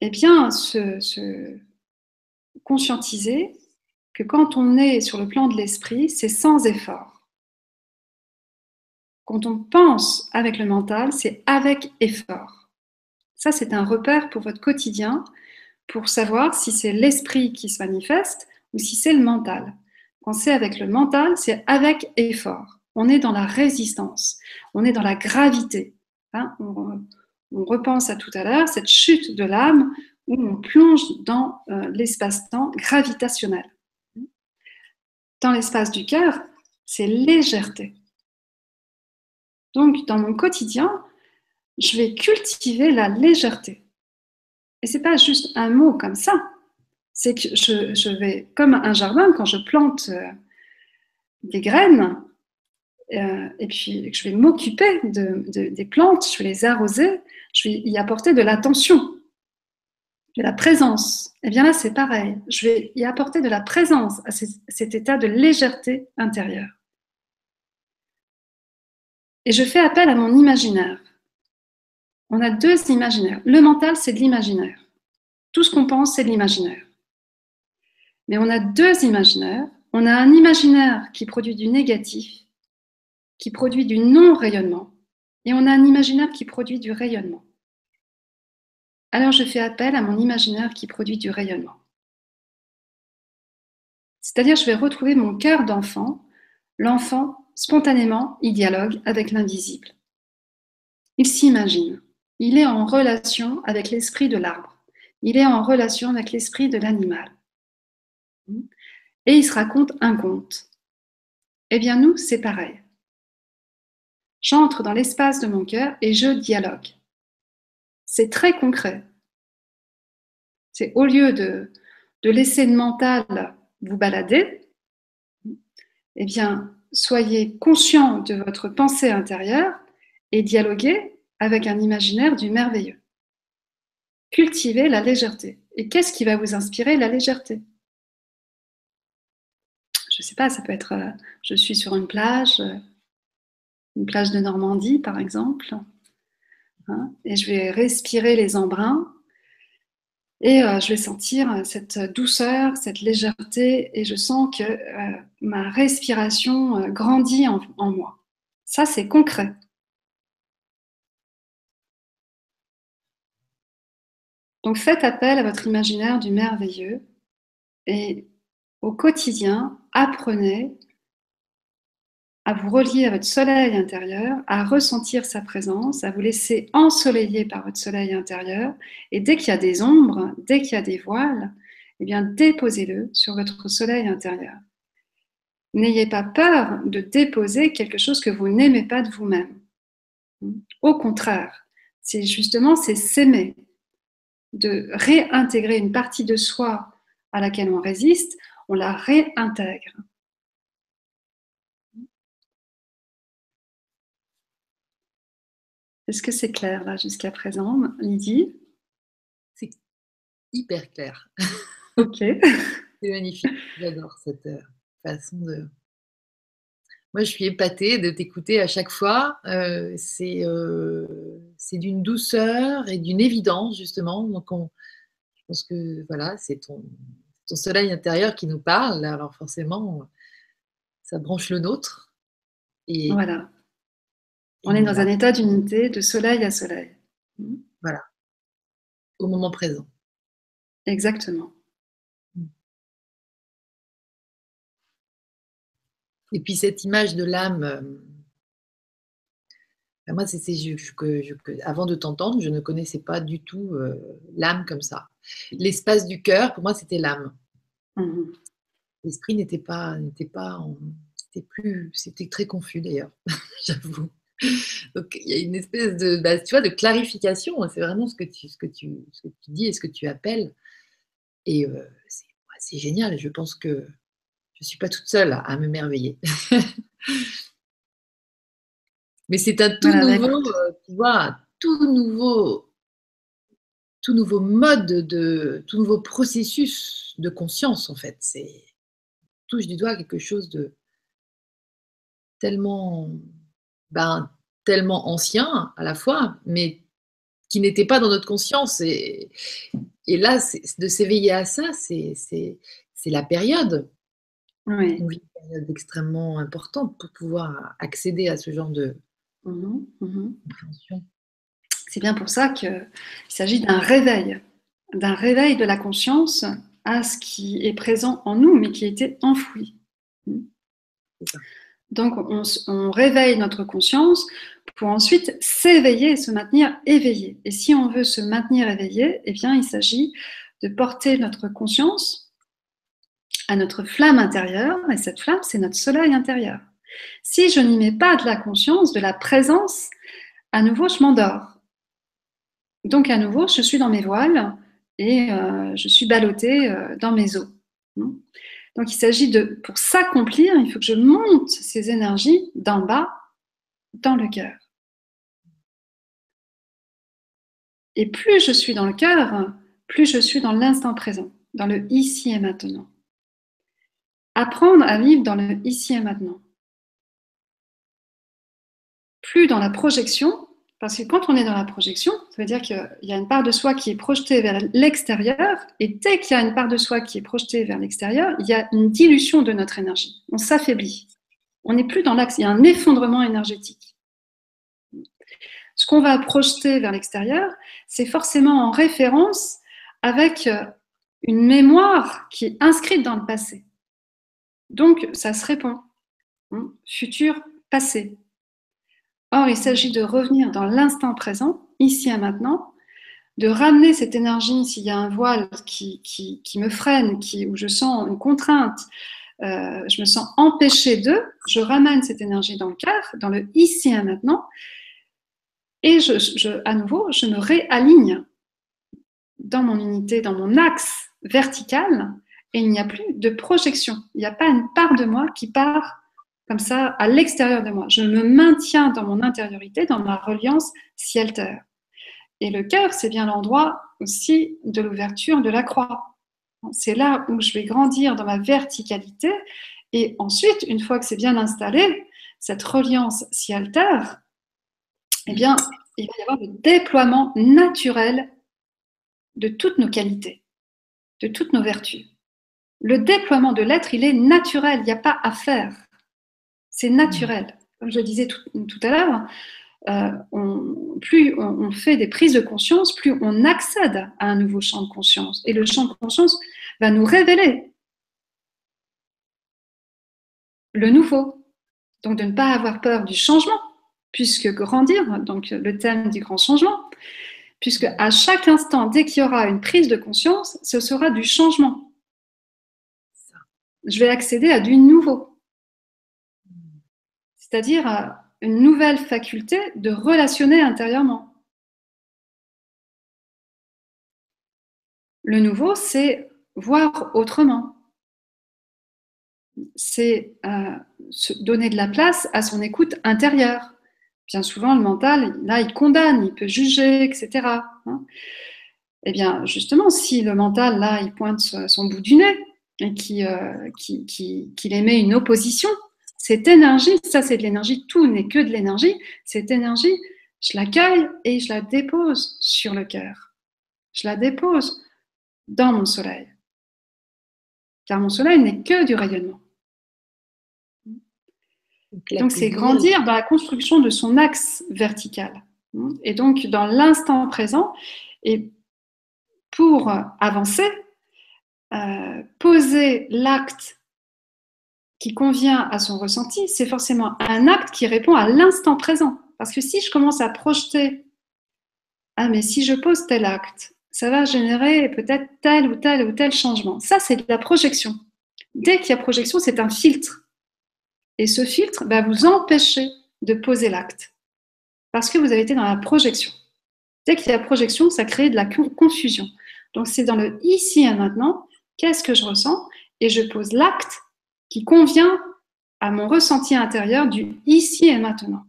B: Eh bien, se, se conscientiser que quand on est sur le plan de l'esprit, c'est sans effort. Quand on pense avec le mental, c'est avec effort. Ça, c'est un repère pour votre quotidien, pour savoir si c'est l'esprit qui se manifeste ou si c'est le mental. Quand c'est avec le mental, c'est avec effort. On est dans la résistance, on est dans la gravité. Hein. on, repense à tout à l'heure, cette chute de l'âme où on plonge dans euh, l'espace-temps gravitationnel. Dans l'espace du cœur, c'est légèreté. Donc, dans mon quotidien, je vais cultiver la légèreté. Et c'est pas juste un mot comme ça. C'est que je, vais, comme un jardin, quand je plante euh, des graines, euh, et puis je vais m'occuper des plantes, je vais les arroser, je vais y apporter de l'attention, de la présence. Et eh bien là, c'est pareil. Je vais y apporter de la présence à cet état de légèreté intérieure. Et je fais appel à mon imaginaire. On a deux imaginaires. Le mental, c'est de l'imaginaire. Tout ce qu'on pense, c'est de l'imaginaire. Mais on a deux imaginaires. On a un imaginaire qui produit du négatif, qui produit du non-rayonnement, et on a un imaginaire qui produit du rayonnement. Alors je fais appel à mon imaginaire qui produit du rayonnement. C'est-à-dire je vais retrouver mon cœur d'enfant, l'enfant spontanément, il dialogue avec l'invisible. Il s'imagine. Il est en relation avec l'esprit de l'arbre. Il est en relation avec l'esprit de l'animal. Et il se raconte un conte. Eh bien, nous, c'est pareil. J'entre dans l'espace de mon cœur et je dialogue. C'est très concret. C'est au lieu de, de laisser le mental vous balader, eh bien, soyez conscient de votre pensée intérieure et dialoguez avec un imaginaire du merveilleux. Cultivez la légèreté. Et qu'est-ce qui va vous inspirer la légèreté? Je ne sais pas, ça peut être euh, je suis sur une plage, euh, une plage de Normandie par exemple, hein, et je vais respirer les embruns et euh, je vais sentir cette douceur, cette légèreté, et je sens que ma respiration grandit en moi. Ça, c'est concret. Donc faites appel à votre imaginaire du merveilleux et au quotidien, apprenez à vous relier à votre soleil intérieur, à ressentir sa présence, à vous laisser ensoleiller par votre soleil intérieur. Et dès qu'il y a des ombres, dès qu'il y a des voiles, eh bien déposez-le sur votre soleil intérieur. N'ayez pas peur de déposer quelque chose que vous n'aimez pas de vous-même. Au contraire, c'est justement c'est s'aimer, de réintégrer une partie de soi à laquelle on résiste, on la réintègre. Est-ce que c'est clair là jusqu'à présent, Lydie?
A: C'est hyper clair.
B: Ok. [LAUGHS]
A: c'est magnifique. J'adore cette euh, façon de, moi, je suis épatée de t'écouter à chaque fois. Euh, euh, c'est d'une douceur et d'une évidence, justement. Donc, je pense que voilà, c'est ton, ton soleil intérieur qui nous parle. Alors, forcément, ça branche le nôtre.
B: Et, voilà. On est dans un état d'unité, de soleil à soleil.
A: Voilà. Au moment présent.
B: Exactement.
A: Et puis cette image de l'âme, euh, ben moi, c'est que, avant de t'entendre, je ne connaissais pas du tout euh, l'âme comme ça. L'espace du cœur, pour moi, c'était l'âme. Mmh L'esprit n'était pas, n'était pas, c'était plus, c'était très confus d'ailleurs, [LAUGHS] j'avoue. [LAUGHS] Donc il y a une espèce de, bah, tu vois, de clarification. Hein. C'est vraiment ce que tu, ce que tu, ce que tu dis et ce que tu appelles. Et euh, c'est génial. Je pense que je ne suis pas toute seule à m'émerveiller. [LAUGHS] Mais c'est un tout nouveau, euh, tu vois, tout nouveau, tout nouveau mode de, tout nouveau processus de conscience en fait. C'est touche du doigt quelque chose de tellement, ben, tellement ancien à la fois, mais qui n'était pas dans notre conscience. Et, et là, de s'éveiller à ça, c'est la période.
B: Oui.
A: une période extrêmement importante pour pouvoir accéder à ce genre de
B: mmh mmh C'est bien pour ça qu'il s'agit d'un réveil, d'un réveil de la conscience à ce qui est présent en nous, mais qui était enfoui. Mmh. Donc, on, réveille notre conscience pour ensuite s'éveiller et se maintenir éveillé. Et si on veut se maintenir éveillé, eh bien, il s'agit de porter notre conscience à notre flamme intérieure, et cette flamme, c'est notre soleil intérieur. Si je n'y mets pas de la conscience, de la présence, à nouveau, je m'endors. Donc, à nouveau, je suis dans mes voiles et euh, je suis ballottée euh, dans mes eaux. Donc, il s'agit de, pour s'accomplir, il faut que je monte ces énergies d'en bas dans le cœur. Et plus je suis dans le cœur, plus je suis dans l'instant présent, dans le ici et maintenant. Apprendre à vivre dans le ici et maintenant. Plus dans la projection, parce que quand on est dans la projection, ça veut dire qu'il y a une part de soi qui est projetée vers l'extérieur, et dès qu'il y a une part de soi qui est projetée vers l'extérieur, il y a une dilution de notre énergie. On s'affaiblit. On n'est plus dans l'axe, il y a un effondrement énergétique. Ce qu'on va projeter vers l'extérieur, c'est forcément en référence avec une mémoire qui est inscrite dans le passé. Donc, ça se répond. Hein, futur, passé. Or, il s'agit de revenir dans l'instant présent, ici et maintenant, de ramener cette énergie s'il y a un voile qui, me freine, qui, où je sens une contrainte, euh, je me sens empêchée de, je ramène cette énergie dans le cœur, dans le ici et maintenant, et je, à nouveau, je me réaligne dans mon unité, dans mon axe vertical, et il n'y a plus de projection. Il n'y a pas une part de moi qui part comme ça à l'extérieur de moi. Je me maintiens dans mon intériorité, dans ma reliance ciel-terre. Et le cœur, c'est bien l'endroit aussi de l'ouverture de la croix. C'est là où je vais grandir dans ma verticalité. Et ensuite, une fois que c'est bien installé, cette reliance ciel-terre, eh bien, il va y avoir le déploiement naturel de toutes nos qualités, de toutes nos vertus. Le déploiement de l'être, il est naturel, il n'y a pas à faire. C'est naturel. Comme je le disais tout, à l'heure, euh, plus on, fait des prises de conscience, plus on accède à un nouveau champ de conscience. Et le champ de conscience va nous révéler le nouveau. Donc de ne pas avoir peur du changement, puisque grandir, donc le thème du grand changement, puisque à chaque instant, dès qu'il y aura une prise de conscience, ce sera du changement. Je vais accéder à du nouveau, c'est-à-dire à une nouvelle faculté de relationner intérieurement. Le nouveau, c'est voir autrement. C'est euh, donner de la place à son écoute intérieure bien souvent, le mental, là, il condamne, il peut juger, etc. Hein. eh bien, justement, si le mental, là, il pointe son bout du nez et qu'il euh, qui, émet une opposition, cette énergie, ça c'est de l'énergie, tout n'est que de l'énergie, cette énergie, je l'accueille et je la dépose sur le cœur. Je la dépose dans mon soleil. Car mon soleil n'est que du rayonnement. Donc, c'est grandir dans la construction de son axe vertical. Et donc, dans l'instant présent, et pour avancer, euh, poser l'acte qui convient à son ressenti, c'est forcément un acte qui répond à l'instant présent. Parce que si je commence à projeter, ah mais si je pose tel acte, ça va générer peut-être tel ou tel ou tel changement. Ça, c'est de la projection. Dès qu'il y a projection, c'est un filtre. Et ce filtre va vous empêcher de poser l'acte parce que vous avez été dans la projection. Dès qu'il y a projection, ça crée de la confusion. Donc c'est dans le ici et maintenant, qu'est-ce que je ressens? Et je pose l'acte qui convient à mon ressenti intérieur du ici et maintenant.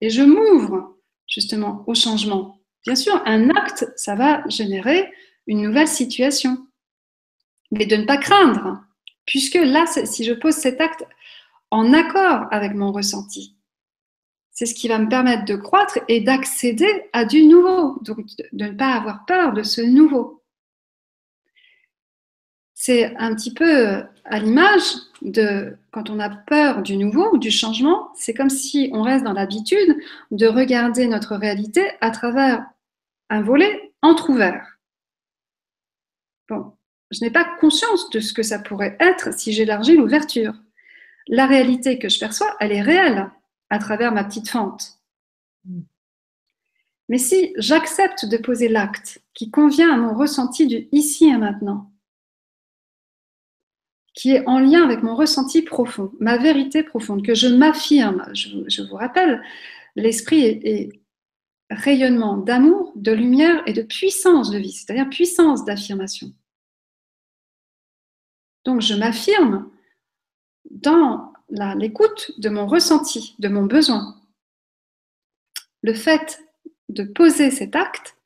B: Et je m'ouvre justement au changement. Bien sûr, un acte, ça va générer une nouvelle situation. Mais de ne pas craindre, puisque là, si je pose cet acte en accord avec mon ressenti. C'est ce qui va me permettre de croître et d'accéder à du nouveau, donc de ne pas avoir peur de ce nouveau. C'est un petit peu à l'image de quand on a peur du nouveau ou du changement, c'est comme si on reste dans l'habitude de regarder notre réalité à travers un volet entr'ouvert. Bon, je n'ai pas conscience de ce que ça pourrait être si j'élargis l'ouverture la réalité que je perçois, elle est réelle à travers ma petite fente. Mais si j'accepte de poser l'acte qui convient à mon ressenti du ici et maintenant, qui est en lien avec mon ressenti profond, ma vérité profonde, que je m'affirme, je, vous rappelle, l'esprit est rayonnement d'amour, de lumière et de puissance de vie, c'est-à-dire puissance d'affirmation. Donc je m'affirme dans l'écoute de mon ressenti, de mon besoin. Le fait de poser cet acte,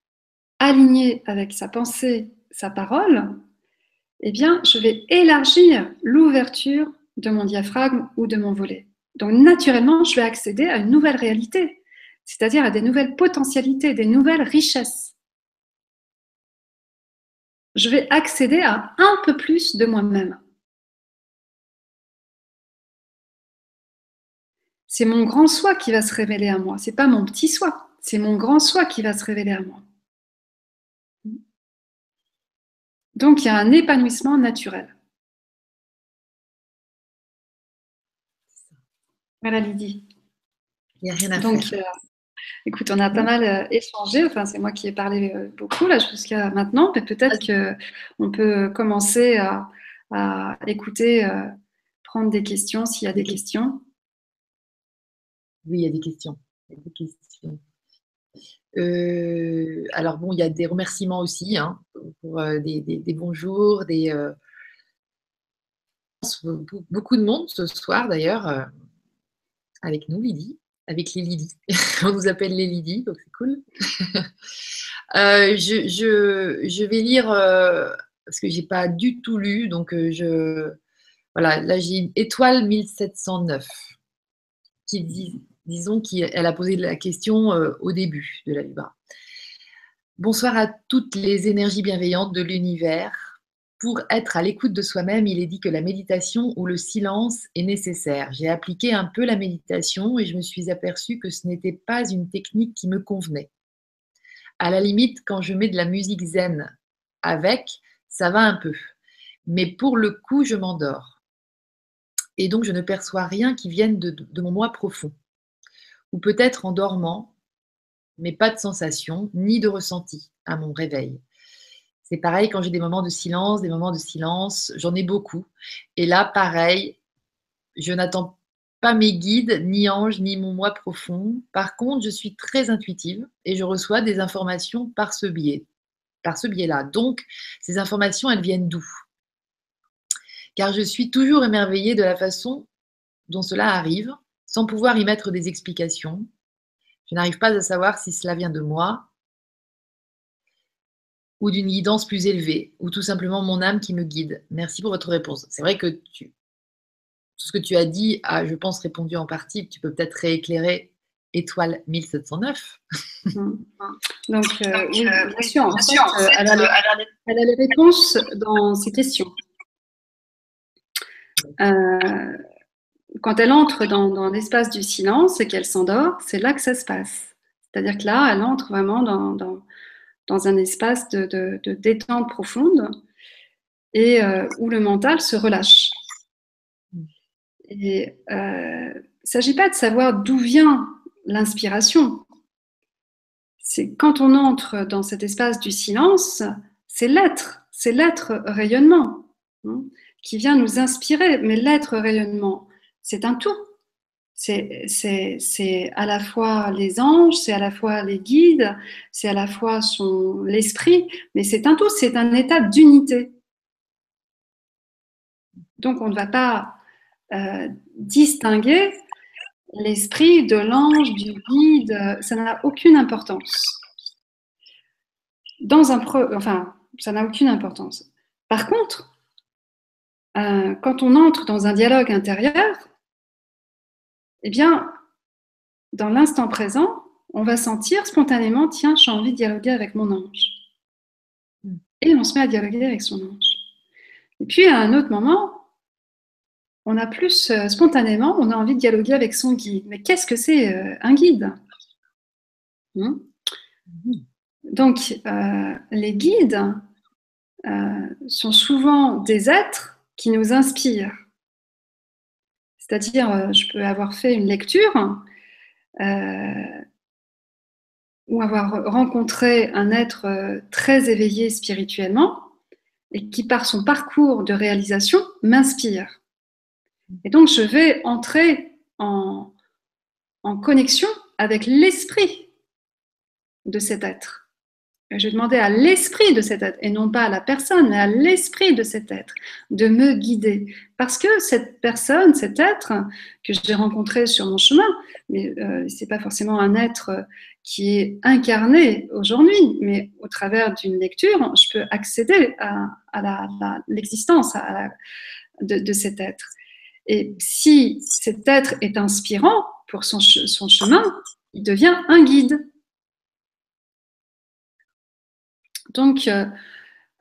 B: aligné avec sa pensée, sa parole, eh bien, je vais élargir l'ouverture de mon diaphragme ou de mon volet. Donc, naturellement, je vais accéder à une nouvelle réalité, c'est-à-dire à des nouvelles potentialités, des nouvelles richesses. Je vais accéder à un peu plus de moi-même. c'est mon grand soi qui va se révéler à moi. C'est pas mon petit soi, c'est mon grand soi qui va se révéler à moi. Donc il y a un épanouissement naturel. Voilà Lydie.
A: Il n'y a rien à
B: Donc,
A: faire.
B: Euh, écoute, on a pas mal euh, échangé. Enfin, c'est moi qui ai parlé euh, beaucoup là jusqu'à maintenant, mais peut-être qu'on peut commencer à, à écouter, prendre des questions s'il y a des questions.
A: Oui, il y a des questions. Il y a des questions. Alors bon, il y a des remerciements aussi hein, pour des, des, bonjours, des beaucoup de monde ce soir d'ailleurs avec nous, Lydie, avec les Lydie. [LAUGHS] On nous appelle les Lydie, donc c'est cool. [LAUGHS] je, vais lire parce que j'ai pas du tout lu, donc je voilà, là j'ai une étoile 1709 qui dit, disons qu'elle a posé la question euh, au début de la Libra. Bonsoir à toutes les énergies bienveillantes de l'univers. Pour être à l'écoute de soi-même, il est dit que la méditation ou le silence est nécessaire. J'ai appliqué un peu la méditation et je me suis aperçue que ce n'était pas une technique qui me convenait. À la limite, quand je mets de la musique zen avec, ça va un peu. Mais pour le coup, je m'endors et donc je ne perçois rien qui vienne de, mon moi profond. Ou peut-être en dormant, mais pas de sensation ni de ressenti à mon réveil. C'est pareil quand j'ai des moments de silence, des moments de silence, j'en ai beaucoup. Et là, pareil, je n'attends pas mes guides, ni anges, ni mon moi profond. Par contre, je suis très intuitive et je reçois des informations par ce biais, par ce biais-là. Donc, ces informations, elles viennent d'où? Car je suis toujours émerveillée de la façon dont cela arrive, sans pouvoir y mettre des explications. Je n'arrive pas à savoir si cela vient de moi ou d'une guidance plus élevée, ou tout simplement mon âme qui me guide. Merci pour votre réponse. C'est vrai que tu, tout ce que tu as dit a, je pense, répondu en partie. Tu peux peut-être rééclairer étoile 1709.
B: Donc, euh, oui, bien sûr, en fait, elle, elle a les réponses dans ces questions. Quand elle entre dans, l'espace du silence et qu'elle s'endort, c'est là que ça se passe. C'est-à-dire que là, elle entre vraiment dans, dans, un espace de, détente profonde et euh, où le mental se relâche. Euh, il ne s'agit pas de savoir d'où vient l'inspiration. C'est quand on entre dans cet espace du silence, c'est l'être, c'est l'être rayonnement. Hein qui vient nous inspirer. Mais l'être rayonnement, c'est un tout. C'est à la fois les anges, c'est à la fois les guides, c'est à la fois l'esprit, mais c'est un tout, c'est un état d'unité. Donc on ne va pas euh, distinguer l'esprit de l'ange, du guide, ça n'a aucune importance. Dans un enfin, ça n'a aucune importance. Par contre, euh, quand on entre dans un dialogue intérieur, eh bien, dans l'instant présent, on va sentir spontanément, tiens, j'ai envie de dialoguer avec mon ange. Hmm. Et on se met à dialoguer avec son ange. Et puis, à un autre moment, on a plus euh, spontanément, on a envie de dialoguer avec son guide. Mais qu'est-ce que c'est euh, un guide? Hmm? Donc, les guides sont souvent des êtres qui nous inspire. C'est-à-dire, euh, je peux avoir fait une lecture euh, ou avoir rencontré un être euh, très éveillé spirituellement et qui, par son parcours de réalisation, m'inspire. Et donc, je vais entrer en, en connexion avec l'esprit de cet être. Je demandais à l'esprit de cet être, et non pas à la personne, mais à l'esprit de cet être, de me guider. Parce que cette personne, cet être que j'ai rencontré sur mon chemin, mais euh, ce n'est pas forcément un être qui est incarné aujourd'hui, mais au travers d'une lecture, je peux accéder à, l'existence de, cet être. Et si cet être est inspirant pour son chemin, il devient un guide. Donc, euh,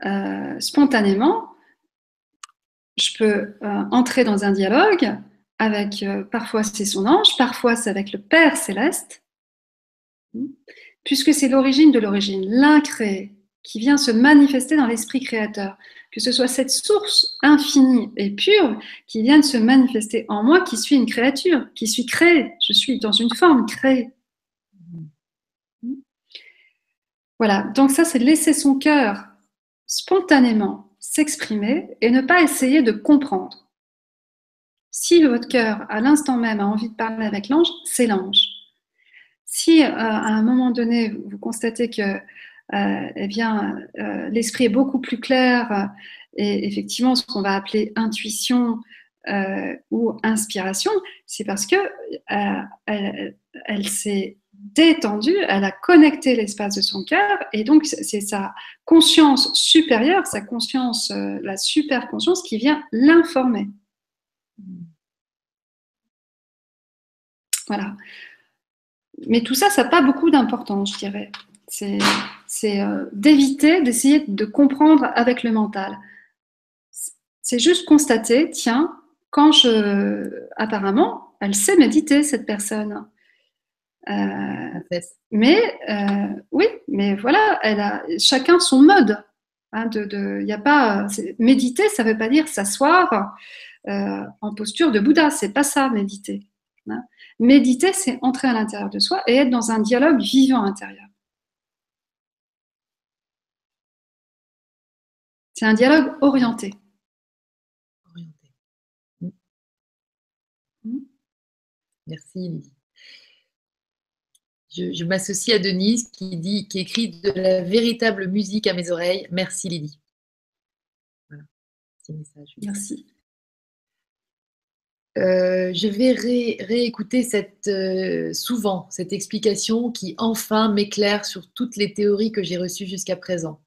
B: euh, spontanément, je peux euh, entrer dans un dialogue avec, parfois c'est son ange, parfois c'est avec le Père céleste, puisque c'est l'origine de l'origine, l'incréé, qui vient se manifester dans l'esprit créateur. Que ce soit cette source infinie et pure qui vient de se manifester en moi, qui suis une créature, qui suis créée, je suis dans une forme créée. Voilà, donc ça, c'est laisser son cœur spontanément s'exprimer et ne pas essayer de comprendre. Si votre cœur, à l'instant même, a envie de parler avec l'ange, c'est l'ange. Si à un moment donné, vous constatez que eh bien, l'esprit est beaucoup plus clair et effectivement, ce qu'on va appeler intuition ou inspiration, c'est parce que elle s'est détendue, elle a connecté l'espace de son cœur et donc c'est sa conscience supérieure, sa conscience, euh, la super conscience qui vient l'informer. Voilà. Mais tout ça, ça n'a pas beaucoup d'importance, je dirais. C'est euh, d'éviter d'essayer de comprendre avec le mental. C'est juste constater, tiens, quand je... Apparemment, elle sait méditer, cette personne. Euh, mais euh, oui, mais voilà, elle a chacun son mode. Hein, de, y a pas méditer, ça ne veut pas dire s'asseoir euh, en posture de Bouddha. C'est pas ça méditer. Hein. Méditer, c'est entrer à l'intérieur de soi et être dans un dialogue vivant intérieur. C'est un dialogue orienté. Orienté.
A: Mm. Mm. Je, m'associe à Denise qui dit, qui écrit de la véritable musique à mes oreilles. Merci Lydie.
B: Voilà, petit message. Merci.
A: Euh, je vais réécouter cette, euh, souvent cette explication qui enfin m'éclaire sur toutes les théories que j'ai reçues jusqu'à présent.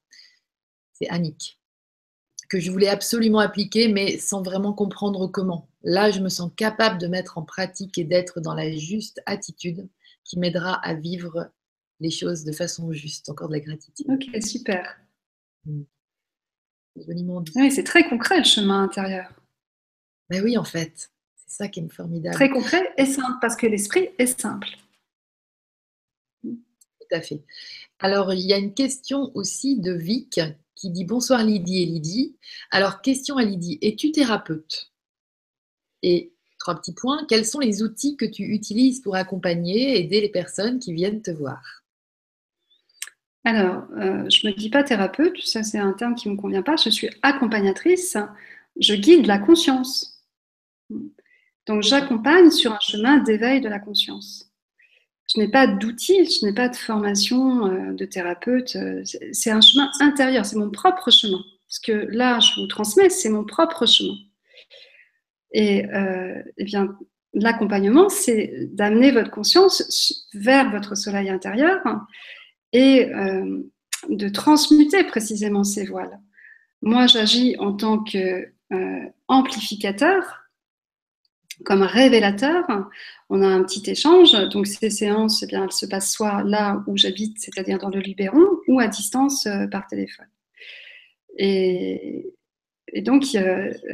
A: C'est Annick, que je voulais absolument appliquer, mais sans vraiment comprendre comment. Là, je me sens capable de mettre en pratique et d'être dans la juste attitude qui m'aidera à vivre les choses de façon juste. Encore de la gratitude.
B: Ok, super. Mm. Oui, c'est très concret le chemin intérieur.
A: Ben oui, en fait, c'est ça qui est formidable.
B: Très concret et simple, parce que l'esprit est simple.
A: Tout à fait. Alors, il y a une question aussi de Vic qui dit Bonsoir Lydie et Lydie. Alors, question à Lydie Es-tu thérapeute? Et Trois petits points. Quels sont les outils que tu utilises pour accompagner, aider les personnes qui viennent te voir?
B: Alors, euh, je ne me dis pas thérapeute, ça c'est un terme qui ne me convient pas. Je suis accompagnatrice, je guide la conscience. Donc j'accompagne sur un chemin d'éveil de la conscience. Je n'ai pas d'outils, je n'ai pas de formation euh, de thérapeute. Euh, c'est un chemin intérieur, c'est mon propre chemin. Ce que là, je vous transmets, c'est mon propre chemin. Et euh, eh bien, l'accompagnement, c'est d'amener votre conscience vers votre soleil intérieur et euh, de transmuter précisément ces voiles. Moi, j'agis en tant qu'amplificateur, euh, comme révélateur. On a un petit échange. Donc, ces séances, eh bien, elles se passent soit là où j'habite, c'est-à-dire dans le Libéron, ou à distance par téléphone. Et, et donc,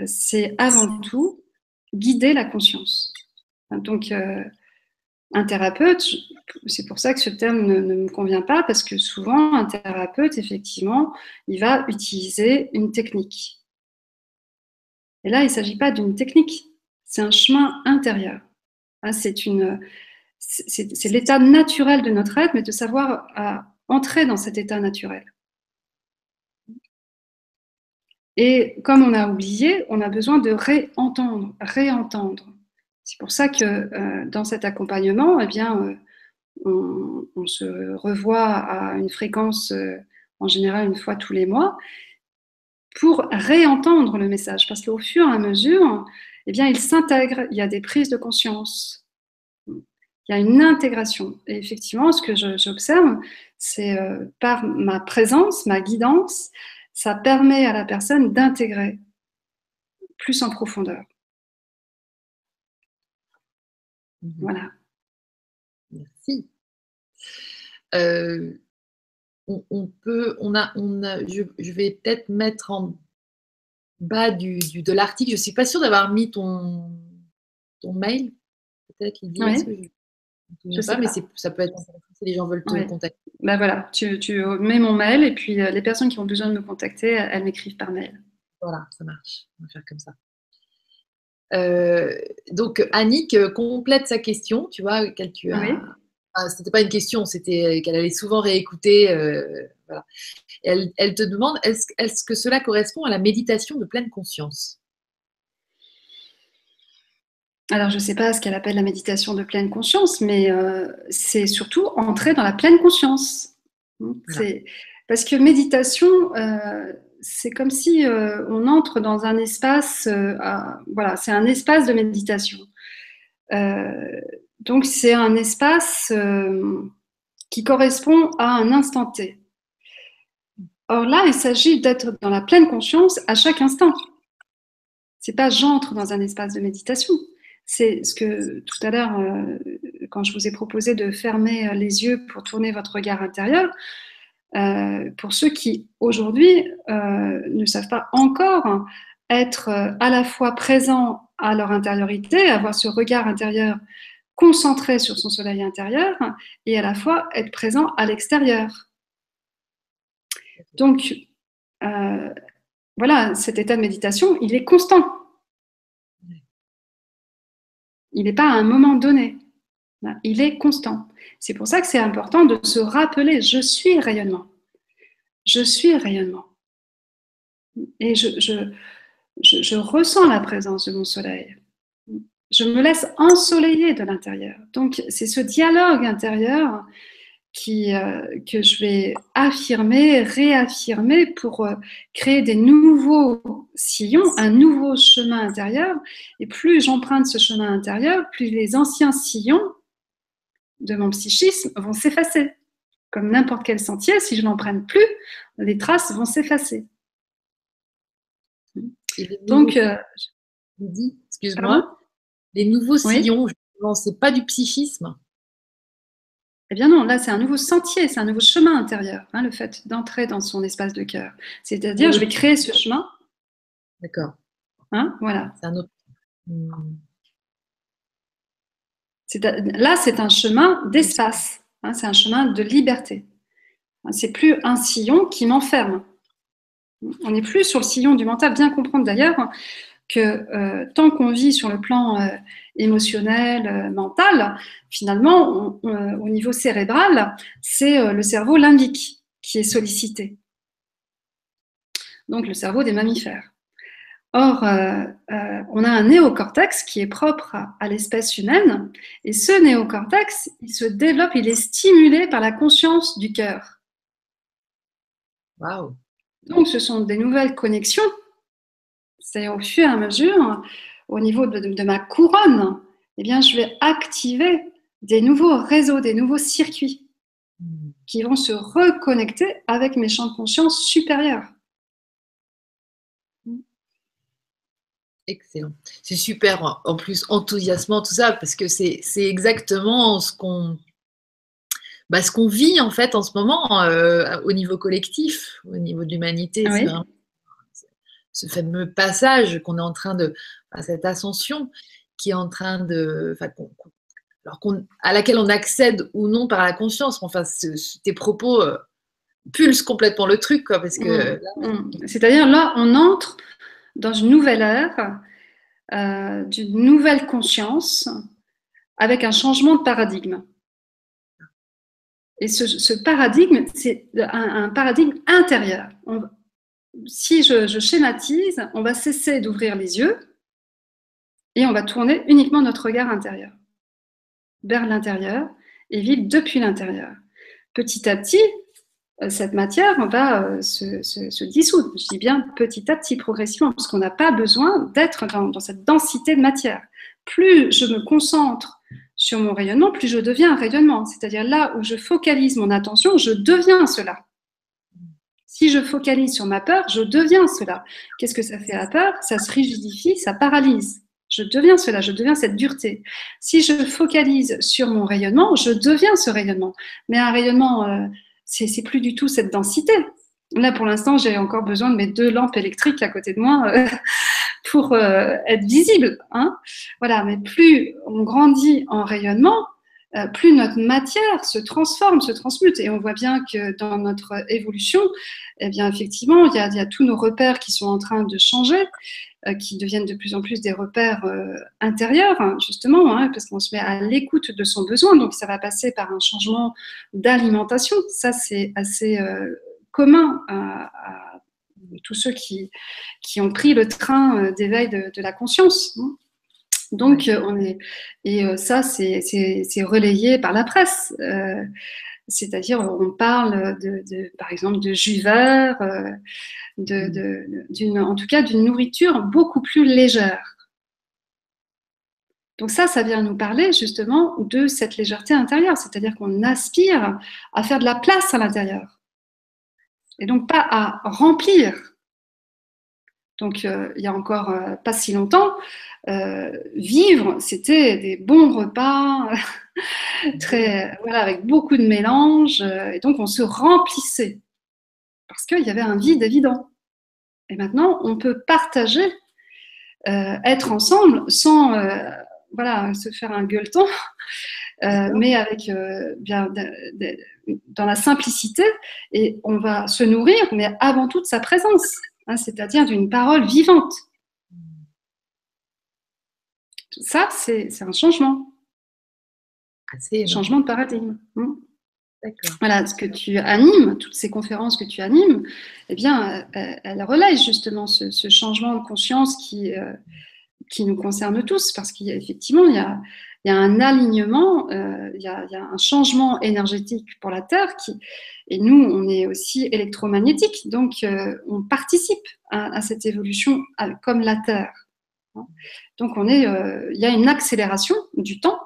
B: c'est avant tout guider la conscience. Donc, euh, un thérapeute, c'est pour ça que ce terme ne, me convient pas, parce que souvent, un thérapeute, effectivement, il va utiliser une technique. Et là, il ne s'agit pas d'une technique, c'est un chemin intérieur. Hein, c'est l'état naturel de notre être, mais de savoir entrer dans cet état naturel. Et comme on a oublié, on a besoin de réentendre, réentendre. C'est pour ça que euh, dans cet accompagnement, eh bien, euh, on, se revoit à une fréquence euh, en général une fois tous les mois pour réentendre le message. Parce qu'au fur et à mesure, eh bien, il s'intègre, il y a des prises de conscience, il y a une intégration. Et effectivement, ce que j'observe, c'est par ma présence, ma guidance, ça permet à la personne d'intégrer plus en profondeur.
A: Mhm. Voilà. Merci. Euh, on, peut, on a, on a, je, vais peut-être mettre en bas du, de l'article. Je ne suis pas sûre d'avoir mis ton, ton mail. Peut-être, Lydie. Je ne sais pas, mais ça peut être intéressant si les gens veulent te contacter.
B: Ben voilà, tu, mets mon mail et puis euh, les personnes qui ont besoin de me contacter, elles m'écrivent par mail.
A: Voilà, ça marche. On va faire comme ça. Euh, donc Annick euh, complète sa question, tu vois, qu'elle tu as. c'était pas une question, c'était qu'elle allait souvent réécouter. voilà. elle, elle, te demande est-ce que cela correspond à la méditation de pleine conscience?
B: Alors je ne sais pas ce qu'elle appelle la méditation de pleine conscience, mais c'est surtout entrer dans la pleine conscience. Parce que méditation, c'est comme si on entre dans un espace, voilà, c'est un espace de méditation. donc c'est un espace qui correspond à un instant T. Or là, il s'agit d'être dans la pleine conscience à chaque instant. C'est pas j'entre dans un espace de méditation. C'est ce que tout à l'heure, euh, quand je vous ai proposé de fermer les yeux pour tourner votre regard intérieur, euh, pour ceux qui aujourd'hui euh, ne savent pas encore être à la fois présents à leur intériorité, avoir ce regard intérieur concentré sur son soleil intérieur et à la fois être présent à l'extérieur. Donc, voilà, cet état de méditation, il est constant. Il n'est pas à un moment donné. Il est constant. C'est pour ça que c'est important de se rappeler, je suis rayonnement. Je suis rayonnement. Et je, je ressens la présence de mon soleil. Je me laisse ensoleiller de l'intérieur. Donc, c'est ce dialogue intérieur qui, euh, que je vais affirmer, réaffirmer pour euh, créer des nouveaux sillons, un nouveau chemin intérieur. Et plus j'emprunte ce chemin intérieur, plus les anciens sillons de mon psychisme vont s'effacer. Comme n'importe quel sentier, si je n'emprunte plus, les traces vont s'effacer.
A: Donc, euh, excuse-moi, les nouveaux sillons, ce n'est pas du psychisme.
B: Eh bien non, là c'est un nouveau sentier, c'est un nouveau chemin intérieur, hein, le fait d'entrer dans son espace de cœur. C'est-à-dire, je vais créer ce chemin.
A: D'accord.
B: Hein, voilà.
A: C'est un autre.
B: Là, c'est un chemin d'espace, hein, c'est un chemin de liberté. C'est plus un sillon qui m'enferme. On n'est plus sur le sillon du mental. Bien comprendre d'ailleurs que euh, tant qu'on vit sur le plan euh, émotionnel, euh, mental, finalement, au niveau cérébral, c'est le cerveau limbique qui est sollicité. Donc le cerveau des mammifères. Or, on a un néocortex qui est propre à, l'espèce humaine, et ce néocortex, il se développe, il est stimulé par la conscience du cœur.
A: Wow.
B: Donc, ce sont des nouvelles connexions c'est au fur et à mesure, au niveau de, ma couronne, eh bien, je vais activer des nouveaux réseaux, des nouveaux circuits qui vont se reconnecter avec mes champs de conscience supérieurs.
A: Excellent. C'est super, en plus enthousiasmant tout ça, parce que c'est exactement ce qu'on bah, ce qu'on vit en fait en ce moment euh, au niveau collectif, au niveau de l'humanité. Vraiment ce fameux passage qu'on est en train de, cette ascension qui est en train de, alors à laquelle on accède ou non par la conscience. Enfin, tes propos euh, pulsent complètement le truc, quoi, parce que.
B: Mmh, mmh. C'est-à-dire là, on entre dans une nouvelle ère, euh, d'une nouvelle conscience, avec un changement de paradigme. Et ce, paradigme, c'est un, paradigme intérieur si je, schématise, on va cesser d'ouvrir les yeux et on va tourner uniquement notre regard intérieur vers l'intérieur et vivre depuis l'intérieur. Petit à petit, euh, cette matière va euh, se, dissoudre. Je dis bien petit à petit, progressivement, parce qu'on n'a pas besoin d'être dans, cette densité de matière. Plus je me concentre sur mon rayonnement, plus je deviens un rayonnement. C'est-à-dire là où je focalise mon attention, je deviens cela. Si je focalise sur ma peur, je deviens cela. Qu'est-ce que ça fait la peur? Ça se rigidifie, ça paralyse. Je deviens cela, je deviens cette dureté. Si je focalise sur mon rayonnement, je deviens ce rayonnement. Mais un rayonnement, euh, c'est plus du tout cette densité. Là, pour l'instant, j'ai encore besoin de mes deux lampes électriques à côté de moi euh, [LAUGHS] pour euh, être visible. Hein voilà, mais plus on grandit en rayonnement, euh, plus notre matière se transforme, se transmute. Et on voit bien que dans notre évolution, eh bien, effectivement, il y, a, tous nos repères qui sont en train de changer, euh, qui deviennent de plus en plus des repères euh, intérieurs, hein, justement, hein, parce qu'on se met à l'écoute de son besoin. Donc, ça va passer par un changement d'alimentation. Ça, c'est assez commun à, tous ceux qui, ont pris le train d'éveil de, de, la conscience. Hein. Donc, on est, et ça, c'est relayé par la presse. C'est-à-dire, on parle, de, par exemple, de jus vert, de, en tout cas d'une nourriture beaucoup plus légère. Donc ça, ça vient nous parler justement de cette légèreté intérieure, c'est-à-dire qu'on aspire à faire de la place à l'intérieur et donc pas à remplir. Donc euh, il y a encore euh, pas si longtemps, euh, vivre, c'était des bons repas, [LAUGHS] très voilà avec beaucoup de mélange, et donc on se remplissait parce qu'il y avait un vide évident. Et maintenant, on peut partager, être ensemble sans voilà, se faire un gueuleton, [LAUGHS] mais avec bien dans la simplicité, et on va se nourrir, mais avant tout de sa présence, hein, c'est-à-dire d'une parole vivante. Ça, c'est un changement. un changement de paradigme. Hein. Voilà, ce que tu animes, toutes ces conférences que tu animes, eh bien, euh, elles relaient justement ce, changement de conscience qui, qui nous concerne tous, parce qu'effectivement, il y a, un alignement, euh, il, y a, un changement énergétique pour la Terre, et nous, on est aussi électromagnétique, donc euh, on participe à, cette évolution comme la Terre. Donc on est, euh, il y a une accélération du temps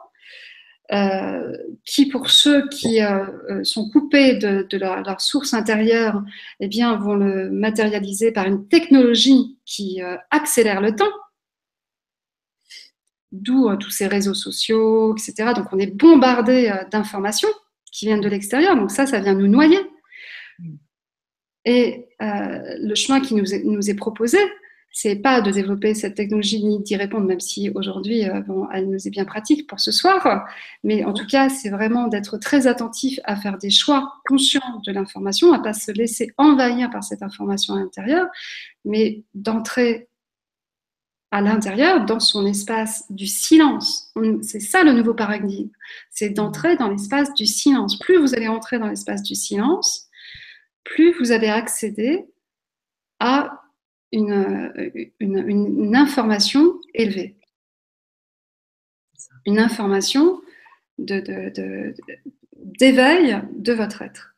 B: qui, pour ceux qui sont coupés de, leur, source intérieure, eh bien, vont le matérialiser par une technologie qui accélère le temps d'où euh, tous ces réseaux sociaux, etc. Donc on est bombardé euh, d'informations qui viennent de l'extérieur, donc ça, ça vient nous noyer. Et euh, le chemin qui nous est, nous est proposé, c'est pas de développer cette technologie ni d'y répondre, même si aujourd'hui, bon, elle nous est bien pratique pour ce soir. Mais en tout cas, c'est vraiment d'être très attentif à faire des choix conscients de l'information, à pas se laisser envahir par cette information à l'intérieur, mais d'entrer à l'intérieur, dans son espace du silence. C'est ça le nouveau paradigme, c'est d'entrer dans l'espace du silence. Plus vous allez entrer dans l'espace du silence, plus vous allez accéder à une, information élevée. Une information d'éveil de votre être.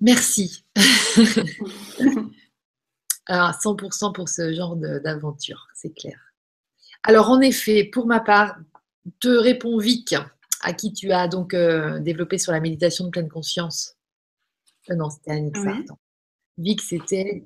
A: Merci. [LAUGHS] Alors, 100% pour ce genre d'aventure, c'est clair. Alors, en effet, pour ma part, te répond Vic, à qui tu as donc euh, développé sur la méditation de pleine conscience. Euh, non, c'était Annick Vic, c'était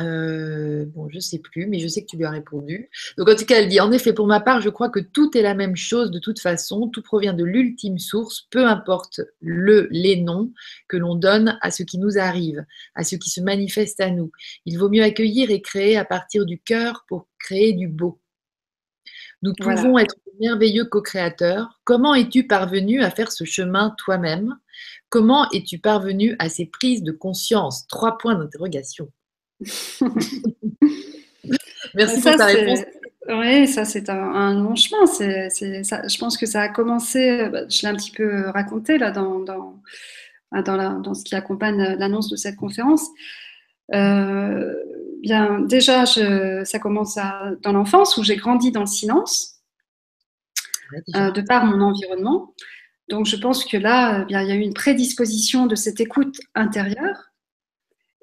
A: euh, bon, je sais plus, mais je sais que tu lui as répondu. Donc, en tout cas, elle dit En effet, pour ma part, je crois que tout est la même chose de toute façon. Tout provient de l'ultime source, peu importe le, les noms que l'on donne à ce qui nous arrive, à ce qui se manifeste à nous. Il vaut mieux accueillir et créer à partir du cœur pour créer du beau. Nous pouvons être merveilleux co-créateurs. Comment es-tu parvenu à faire ce chemin toi-même? Comment es-tu parvenu à ces prises de conscience? Trois points d'interrogation. [LAUGHS] Merci pour ta réponse.
B: Oui, ça c'est un, long chemin. C'est, je pense que ça a commencé, bah, je l'ai un petit peu raconté là dans, dans, dans, dans ce qui accompagne l'annonce de cette conférence. Euh, bien, déjà, je, ça commence dans l'enfance où j'ai grandi dans le silence, euh, de par mon environnement. Donc, je pense que là, bien, il y a eu une prédisposition de cette écoute intérieure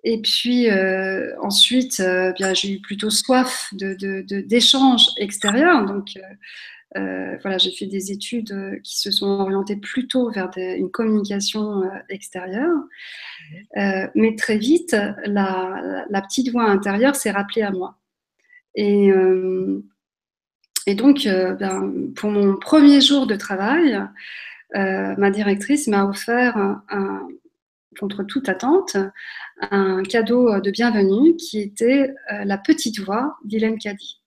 B: et puis euh, ensuite, euh, bien, j'ai eu plutôt soif d'échanges de, extérieurs. Donc euh, voilà, j'ai fait des études qui se sont orientées plutôt vers une communication extérieure. mais très vite, la, la petite voix intérieure s'est rappelée à moi. Et, et donc, ben, pour mon premier jour de travail, ma directrice m'a offert un contre toute attente, un cadeau euh, de bienvenue qui était euh, la petite voix d'Hélène Caddy.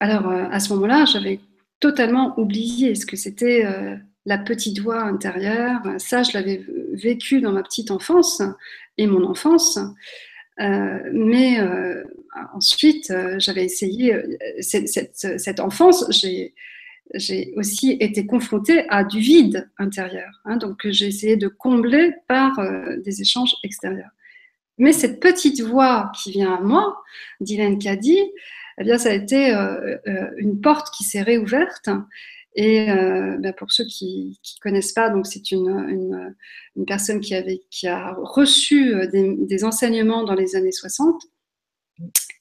B: Alors, euh, à ce moment-là, j'avais totalement oublié ce que c'était la petite voix intérieure. Ça, je l'avais vécu dans ma petite enfance et mon enfance. mais ensuite, j'avais essayé cette, cette enfance, j'ai j'ai aussi été confrontée à du vide intérieur, hein, donc j'ai essayé de combler par euh, des échanges extérieurs. Mais cette petite voix qui vient à moi, Dylan Caddy, eh bien, ça a été euh, euh, une porte qui s'est réouverte. Et ben, pour ceux qui ne connaissent pas, c'est une, une, personne qui, avait, qui a reçu des, enseignements dans les années 60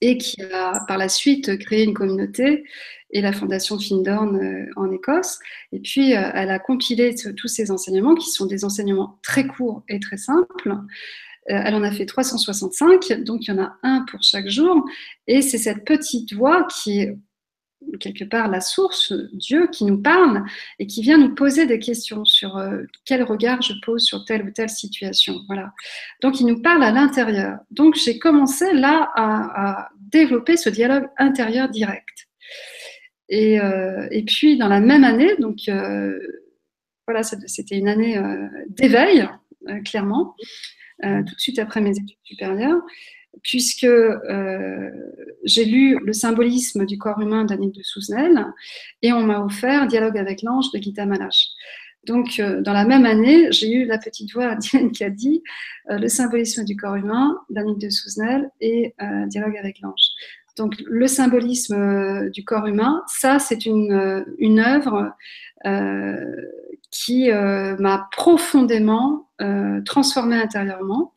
B: et qui a par la suite créé une communauté et la fondation Findorn en Écosse. Et puis, elle a compilé tous ces enseignements qui sont des enseignements très courts et très simples. Euh, elle en a fait 365, donc il y en a un pour chaque jour. Et c'est cette petite voix qui est quelque part la source, Dieu, qui nous parle et qui vient nous poser des questions sur euh, quel regard je pose sur telle ou telle situation. Voilà. Donc il nous parle à l'intérieur. Donc j'ai commencé là à, développer ce dialogue intérieur direct. Et, euh, et, puis dans la même année, donc voilà, c'était une année d'éveil, clairement. Euh, tout de suite après mes études supérieures, puisque euh, j'ai lu Le symbolisme du corps humain d'Annick de Souzenel et on m'a offert Dialogue avec l'ange de Gita Malache. Donc, euh, dans la même année, j'ai eu la petite voix d'Yann qui dit Le symbolisme du corps humain d'Annick de Souzenel et Dialogue avec l'ange. Donc, le symbolisme du corps humain, ça, c'est une, une œuvre qui euh, m'a profondément euh, transformée intérieurement.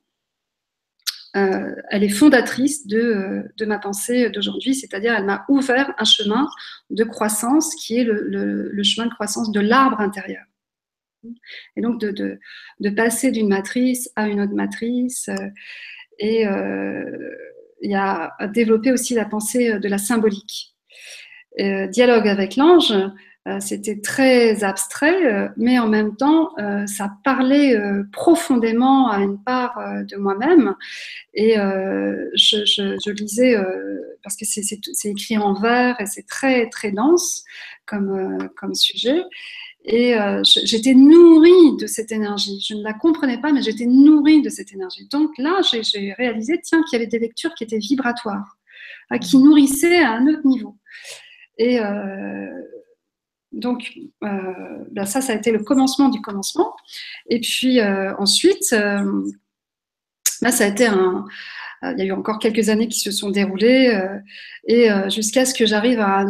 B: Euh, elle est fondatrice de, ma pensée d'aujourd'hui, c'est-à-dire elle m'a ouvert un chemin de croissance qui est le, chemin de croissance de l'arbre intérieur. Et donc de, passer d'une matrice à une autre matrice. et il y a développé aussi la pensée de la symbolique. dialogue avec l'ange, euh, c'était très abstrait, euh, mais en même temps, euh, ça parlait profondément à une part de moi-même. Et je, lisais, parce que c'est écrit en vers et c'est très, très dense comme sujet. Et j'étais nourrie de cette énergie. Je ne la comprenais pas, mais j'étais nourrie de cette énergie. Donc là, j'ai réalisé, tiens, qu'il y avait des lectures qui étaient vibratoires, qui nourrissaient à un autre niveau. Et donc, euh, ben ça, ça a été le commencement du commencement. Et puis euh, ensuite, euh, là, ça a été un. Il y a eu encore quelques années qui se sont déroulées et jusqu'à ce que j'arrive à,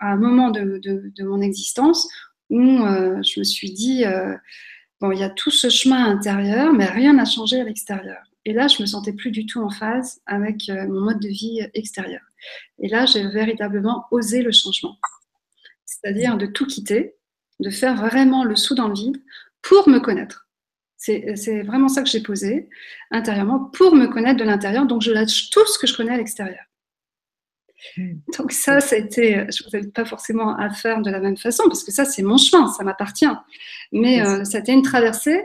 B: un moment de, mon existence où je me suis dit bon, il y a tout ce chemin intérieur, mais rien n'a changé à l'extérieur. Et là, je me sentais plus du tout en phase avec mon mode de vie extérieur. Et là, j'ai véritablement osé le changement c'est-à-dire de tout quitter, de faire vraiment le saut dans le vide pour me connaître. C'est vraiment ça que j'ai posé intérieurement pour me connaître de l'intérieur. Donc, je lâche tout ce que je connais à l'extérieur. [LAUGHS] Donc ça, ça a été, je ne vous invite pas forcément à faire de la même façon, parce que ça, c'est mon chemin, ça m'appartient. Mais euh, ça a été une traversée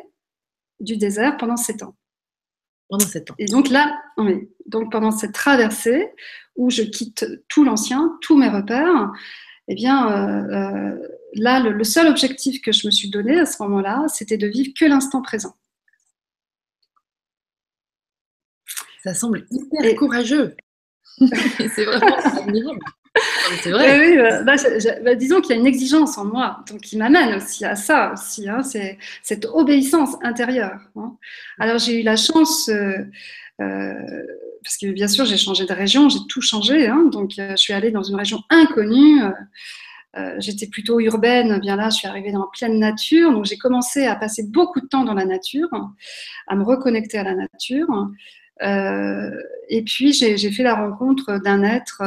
B: du désert pendant sept ans.
A: Pendant sept ans.
B: Et donc là, oui, donc pendant cette traversée où je quitte tout l'ancien, tous mes repères, eh bien, euh, euh, là, le, seul objectif que je me suis donné à ce moment-là, c'était de vivre que l'instant présent.
A: Ça semble hyper courageux. [LAUGHS] c'est vraiment
B: C'est vrai. bah, bah, bah, disons qu'il y a une exigence en moi, donc qui m'amène aussi à ça aussi. Hein, c'est cette obéissance intérieure. Hein. Alors j'ai eu la chance euh, parce que bien sûr, j'ai changé de région, j'ai tout changé. Hein. donc, euh, je suis allée dans une région inconnue. Euh, euh, j'étais plutôt urbaine, bien là, je suis arrivée dans pleine nature. Donc, j'ai commencé à passer beaucoup de temps dans la nature, à me reconnecter à la nature. Et puis, j'ai fait la rencontre d'un être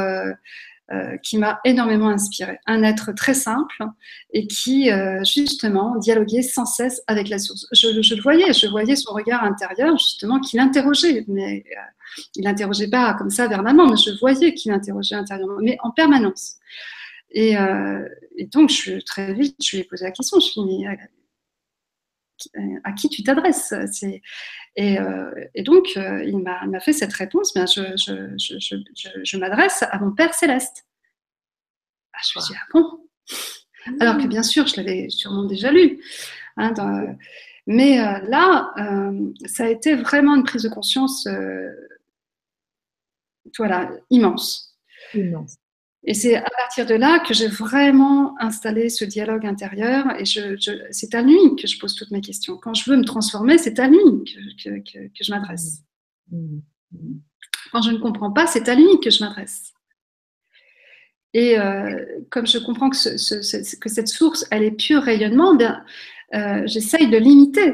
B: qui m'a énormément inspiré. Un être très simple et qui, justement, dialoguait sans cesse avec la source. Je, le voyais, je voyais son regard intérieur, justement, qui l'interrogeait. Mais il n'interrogeait pas comme ça vers maman, mais je voyais qu'il interrogeait intérieurement, mais en permanence. Et, euh, donc, je, très vite, je lui ai posé la question. Je lui ai à, qui tu t'adresses et, euh, et, donc, euh, il m'a fait cette réponse bien, je, je, m'adresse à mon Père céleste. Ah, je me suis dit, ah bon? Alors que bien sûr, je l'avais sûrement déjà lu. Hein, mais là, ça a été vraiment une prise de conscience voilà, immense. Et c'est à partir de là que j'ai vraiment installé ce dialogue intérieur. Et je, c'est à lui que je pose toutes mes questions. Quand je veux me transformer, c'est à lui que, je m'adresse. Mmh. Quand je ne comprends pas, c'est à lui que je m'adresse. Et euh, comme je comprends que, cette source, elle est pure rayonnement, bien, euh, j'essaye de l'imiter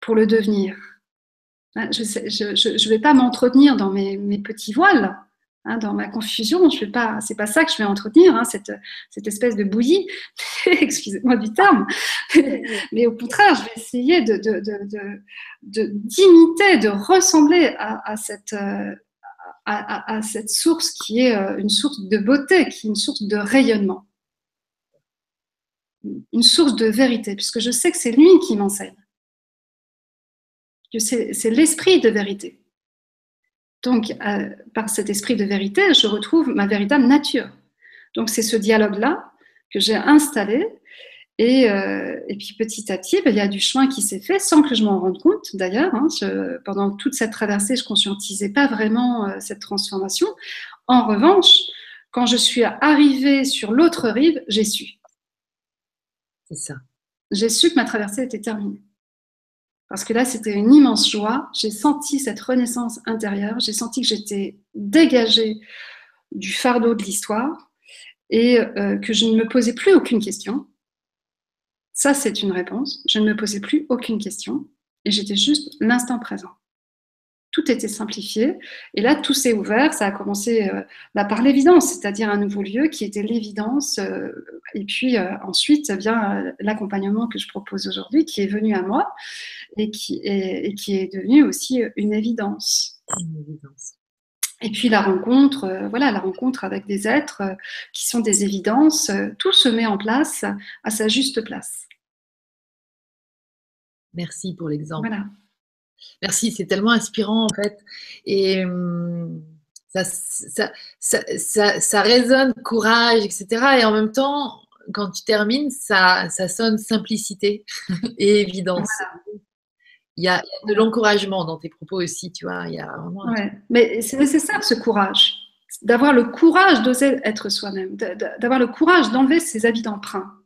B: pour le devenir. Hein, je ne vais pas m'entretenir dans mes, petits voiles, hein, dans ma confusion. Je vais pas, c'est pas ça que je vais entretenir, hein, cette, espèce de bouillie. [LAUGHS] Excusez-moi du terme. [LAUGHS] Mais au contraire, je vais essayer de, d'imiter, de, ressembler à, cette, euh, à, cette source qui est euh, une source de beauté, qui est une source de rayonnement, une source de vérité, puisque je sais que c'est lui qui m'enseigne, que c'est l'esprit de vérité. Donc, euh, par cet esprit de vérité, je retrouve ma véritable nature. Donc, c'est ce dialogue-là que j'ai installé euh, et, puis petit à petit, ben, il y a du chemin qui s'est fait sans que je m'en rende compte d'ailleurs. Hein. pendant toute cette traversée, je ne conscientisais pas vraiment euh, cette transformation. En revanche, quand je suis arrivée sur l'autre rive, j'ai su.
A: C'est ça.
B: J'ai su que ma traversée était terminée. Parce que là, c'était une immense joie. J'ai senti cette renaissance intérieure. J'ai senti que j'étais dégagée du fardeau de l'histoire et euh, que je ne me posais plus aucune question ça, c'est une réponse. Je ne me posais plus aucune question et j'étais juste l'instant présent. Tout était simplifié et là, tout s'est ouvert. Ça a commencé euh, bah, par l'évidence, c'est-à-dire un nouveau lieu qui était l'évidence. Euh, et puis euh, ensuite vient l'accompagnement que je propose aujourd'hui qui est venu à moi et qui est, et qui est devenu aussi une évidence. Une évidence. Et puis la rencontre, voilà, la rencontre avec des êtres qui sont des évidences, tout se met en place à sa juste place.
A: Merci pour l'exemple. Merci, c'est tellement inspirant en fait. Et hum, ça, ça, résonne courage, etc. Et en même temps, quand tu termines, ça, ça sonne simplicité [LAUGHS] et évidence. Il, y a, de l'encouragement dans tes propos aussi, tu vois. Il y a
B: vraiment Mais c'est nécessaire ce courage, d'avoir le courage d'oser être soi-même, d'avoir le courage d'enlever ses habits d'emprunt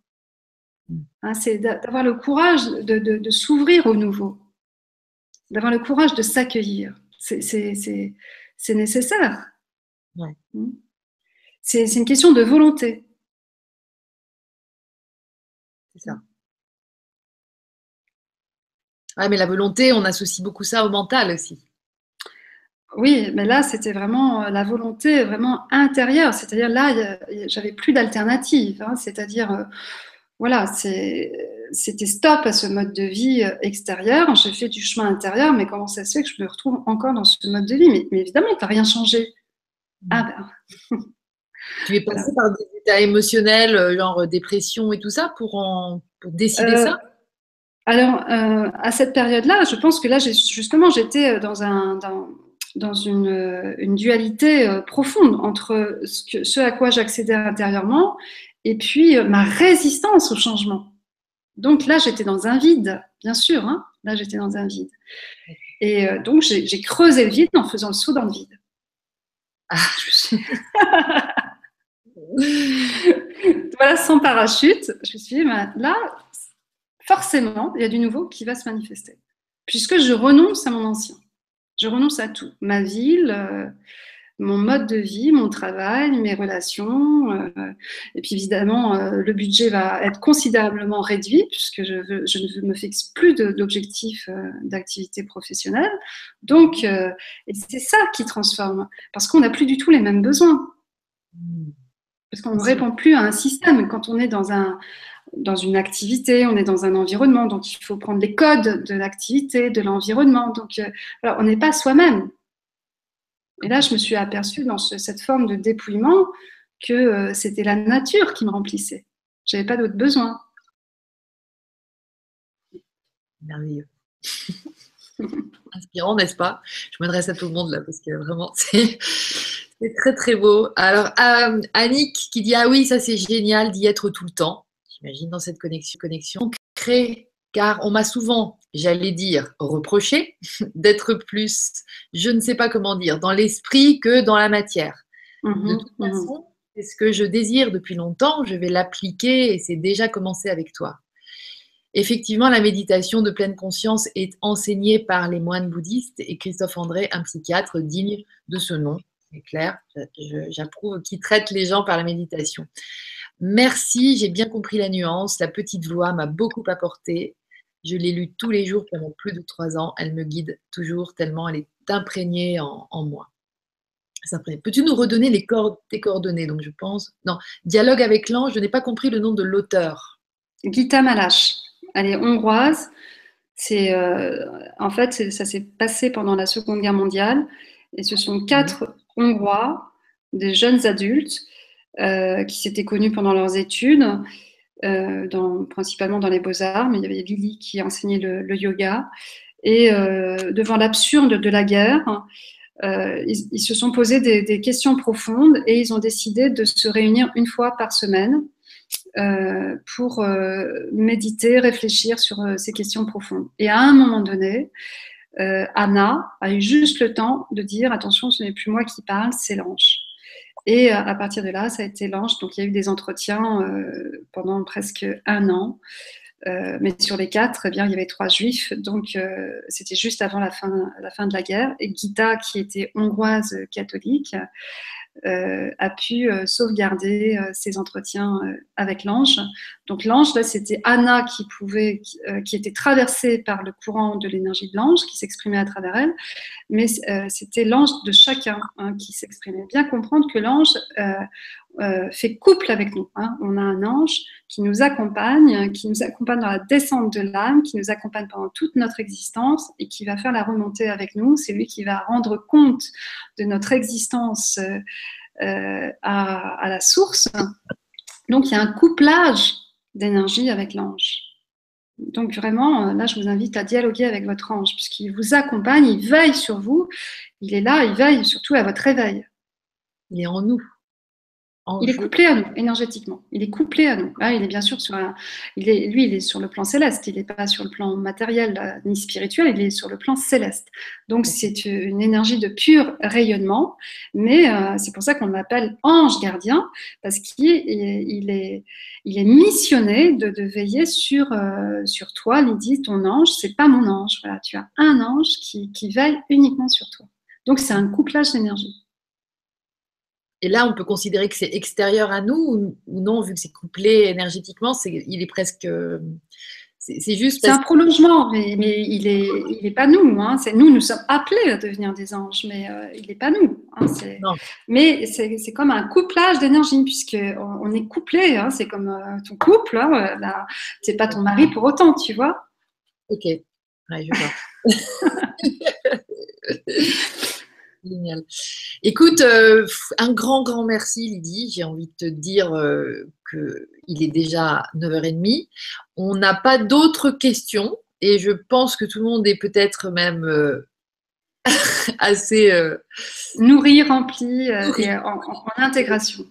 B: Hein, c'est d'avoir le courage de, s'ouvrir au nouveau, d'avoir le courage de s'accueillir. C'est nécessaire. Hmm. C'est une question de volonté.
A: C'est ça. mais la volonté, on associe beaucoup ça au mental aussi.
B: Oui, mais là, c'était vraiment euh, la volonté vraiment intérieure. C'est-à-dire là, j'avais plus d'alternative. Hein. C'est-à-dire, euh, voilà, c'était stop à ce mode de vie euh, extérieur. J'ai fait du chemin intérieur, mais comment ça se fait que je me retrouve encore dans ce mode de vie? Mais, évidemment, tu n'as rien changé.
A: Mm. Ah ben. [LAUGHS] tu es passé par des états émotionnels, euh, genre euh, dépression et tout ça, pour, en, décider ça?
B: Alors, à cette période-là, je pense que là, justement, j'étais dans, un, dans, une, une, dualité profonde entre ce, que, ce à quoi j'accédais intérieurement et puis euh, ma résistance au changement. Donc là, j'étais dans un vide, bien sûr, hein. là, j'étais dans un vide. Et euh, donc, j'ai creusé le vide en faisant le saut dans le vide. Ah, je suis... [LAUGHS] voilà, sans parachute, je me suis dit, ben, là, forcément, il y a du nouveau qui va se manifester. Puisque je renonce à mon ancien. Je renonce à tout. Ma ville, euh, mon mode de vie, mon travail, mes relations. Euh, et puis évidemment, euh, le budget va être considérablement réduit puisque je, ne me fixe plus d'objectifs euh, d'activité professionnelle. Donc, c'est ça qui transforme parce qu'on n'a plus du tout les mêmes besoins. Parce qu'on ne répond plus à un système. Quand on est dans, un, dans une activité, on est dans un environnement, donc il faut prendre les codes de l'activité, de l'environnement. Donc, on n'est pas soi-même. Et là, je me suis aperçue dans cette forme de dépouillement que euh, c'était la nature qui me remplissait. Je n'avais pas d'autres besoins.
A: Merveilleux. [LAUGHS] Inspirant, n'est-ce pas? Je m'adresse à tout le monde là parce que vraiment, [LAUGHS] c'est très très beau. Alors, euh, Annick qui dit Ah oui, ça c'est génial d'y être tout le temps. J'imagine dans cette connexion. connexion car on m'a souvent, j'allais dire, reproché [LAUGHS] d'être plus, je ne sais pas comment dire, dans l'esprit que dans la matière. de mhm, toute mhm. façon, c'est ce que je désire depuis longtemps, je vais l'appliquer et c'est déjà commencé avec toi. Effectivement, la méditation de pleine conscience est enseignée par les moines bouddhistes et Christophe André, un psychiatre digne de ce nom, c'est clair, j'approuve, qui traite les gens par la méditation. Merci, j'ai bien compris la nuance. La petite voix m'a beaucoup apporté. Je l'ai lue tous les jours pendant plus de trois ans. Elle me guide toujours tellement elle est imprégnée en, moi. Peux-tu nous redonner les tes coordonnées? Donc, je pense. Non, dialogue avec l'ange. Je n'ai pas compris le nom de l'auteur.
B: Gita Malache. Elle est hongroise. C'est euh, en fait, ça s'est passé pendant la Seconde Guerre mondiale, et ce sont quatre Hongrois, des jeunes adultes, euh, qui s'étaient connus pendant leurs études, dans, principalement dans les beaux-arts, mais il y avait Lily qui enseignait le, yoga. Et euh, devant l'absurde de la guerre, ils, se sont posés des, questions profondes et ils ont décidé de se réunir une fois par semaine pour méditer, réfléchir sur ces questions profondes. Et à un moment donné, Anna a eu juste le temps de dire attention, ce n'est plus moi qui parle, c'est l'ange. Et euh, à partir de là, ça a été l'ange. Donc il y a eu des entretiens euh, pendant presque un an. Euh, mais sur les quatre, eh bien, il y avait trois juifs, donc c'était juste avant la fin, la fin de la guerre. Et Gita, qui était hongroise catholique, a pu euh, sauvegarder euh, ses entretiens avec l'ange. Donc l'ange, là, c'était Anna qui pouvait, qui, était traversée par le courant de l'énergie de l'ange, qui s'exprimait à travers elle, mais c'était l'ange de chacun hein, qui s'exprimait. Bien comprendre que l'ange fait couple avec nous. Hein. On a un ange qui nous accompagne, qui nous accompagne dans la descente de l'âme, qui nous accompagne pendant toute notre existence et qui va faire la remontée avec nous. C'est lui qui va rendre compte de notre existence euh, à, la source. Donc il y a un couplage d'énergie avec l'ange. Donc vraiment, là, je vous invite à dialoguer avec votre ange, puisqu'il vous accompagne, il veille sur vous, il est là, il veille surtout à votre réveil.
A: Il est en nous.
B: Il est couplé à nous énergétiquement. Il est couplé à nous. Ah, il est bien sûr sur un, il est, lui, il est sur le plan céleste. Il n'est pas sur le plan matériel ni spirituel. Il est sur le plan céleste. Donc c'est une énergie de pur rayonnement. Mais euh, c'est pour ça qu'on l'appelle ange gardien parce qu'il est, il est, il est missionné de, veiller sur euh, sur toi, Lydie, ton ange. C'est pas mon ange. Voilà, tu as un ange qui, qui veille uniquement sur toi. Donc c'est un couplage d'énergie.
A: Et là, on peut considérer que c'est extérieur à nous ou, non, vu que c'est couplé énergétiquement, c'est, il est presque. C'est, juste.
B: C'est un prolongement, mais, il n'est il est pas nous. Hein. C'est nous, nous sommes appelés à devenir des anges, mais euh, il n'est pas nous. Hein. mais c'est, c'est comme un couplage d'énergie, puisqu'on on est couplé. Hein. C'est comme euh, ton couple. Hein. Là, c'est pas ton mari pour autant, tu vois.
A: Ok. Ouais, je vois. [LAUGHS] [LAUGHS] Génial. Écoute, euh, un grand, grand merci Lydie. J'ai envie de te dire euh, qu'il est déjà 9h30. On n'a pas d'autres questions et je pense que tout le monde est peut-être même euh, [LAUGHS] assez...
B: Nourri, rempli et en intégration.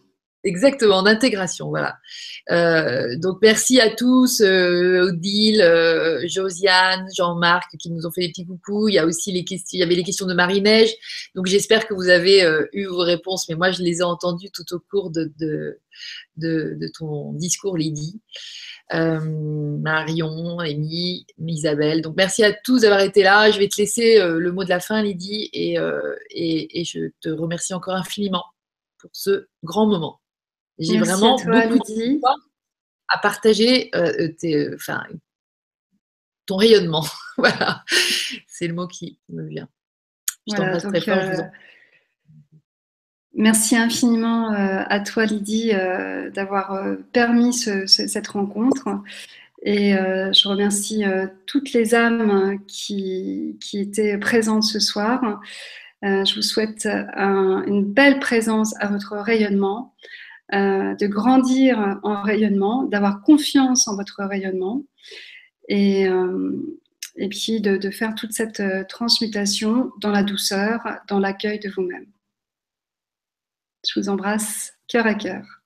A: Exactement, d'intégration, voilà. Euh, donc merci à tous, euh, Odile, euh, Josiane, Jean-Marc qui nous ont fait des petits coucous. Il y a aussi les questions, il y avait les questions de Marie-Neige. Donc j'espère que vous avez eu vos réponses, mais moi je les ai entendues tout au cours de, ton discours, Lydie. Marion, Amy, Isabelle. Donc merci à tous d'avoir été là. Je vais te laisser le mot de la fin, Lydie, et je te remercie encore infiniment pour ce grand moment. J'ai vraiment beaucoup de à partager euh, euh, enfin, ton rayonnement. [LAUGHS] voilà, c'est le mot qui me vient. Je t'embrasse très fort. Euh,
B: merci infiniment à toi, Lydie, d'avoir permis cette rencontre. Et je remercie toutes les âmes qui, qui, étaient présentes ce soir. je vous souhaite une belle présence à votre rayonnement. Euh, de grandir en rayonnement, d'avoir confiance en votre rayonnement et, euh, puis de, de, faire toute cette euh, transmutation dans la douceur, dans l'accueil de vous-même. Je vous embrasse cœur à cœur.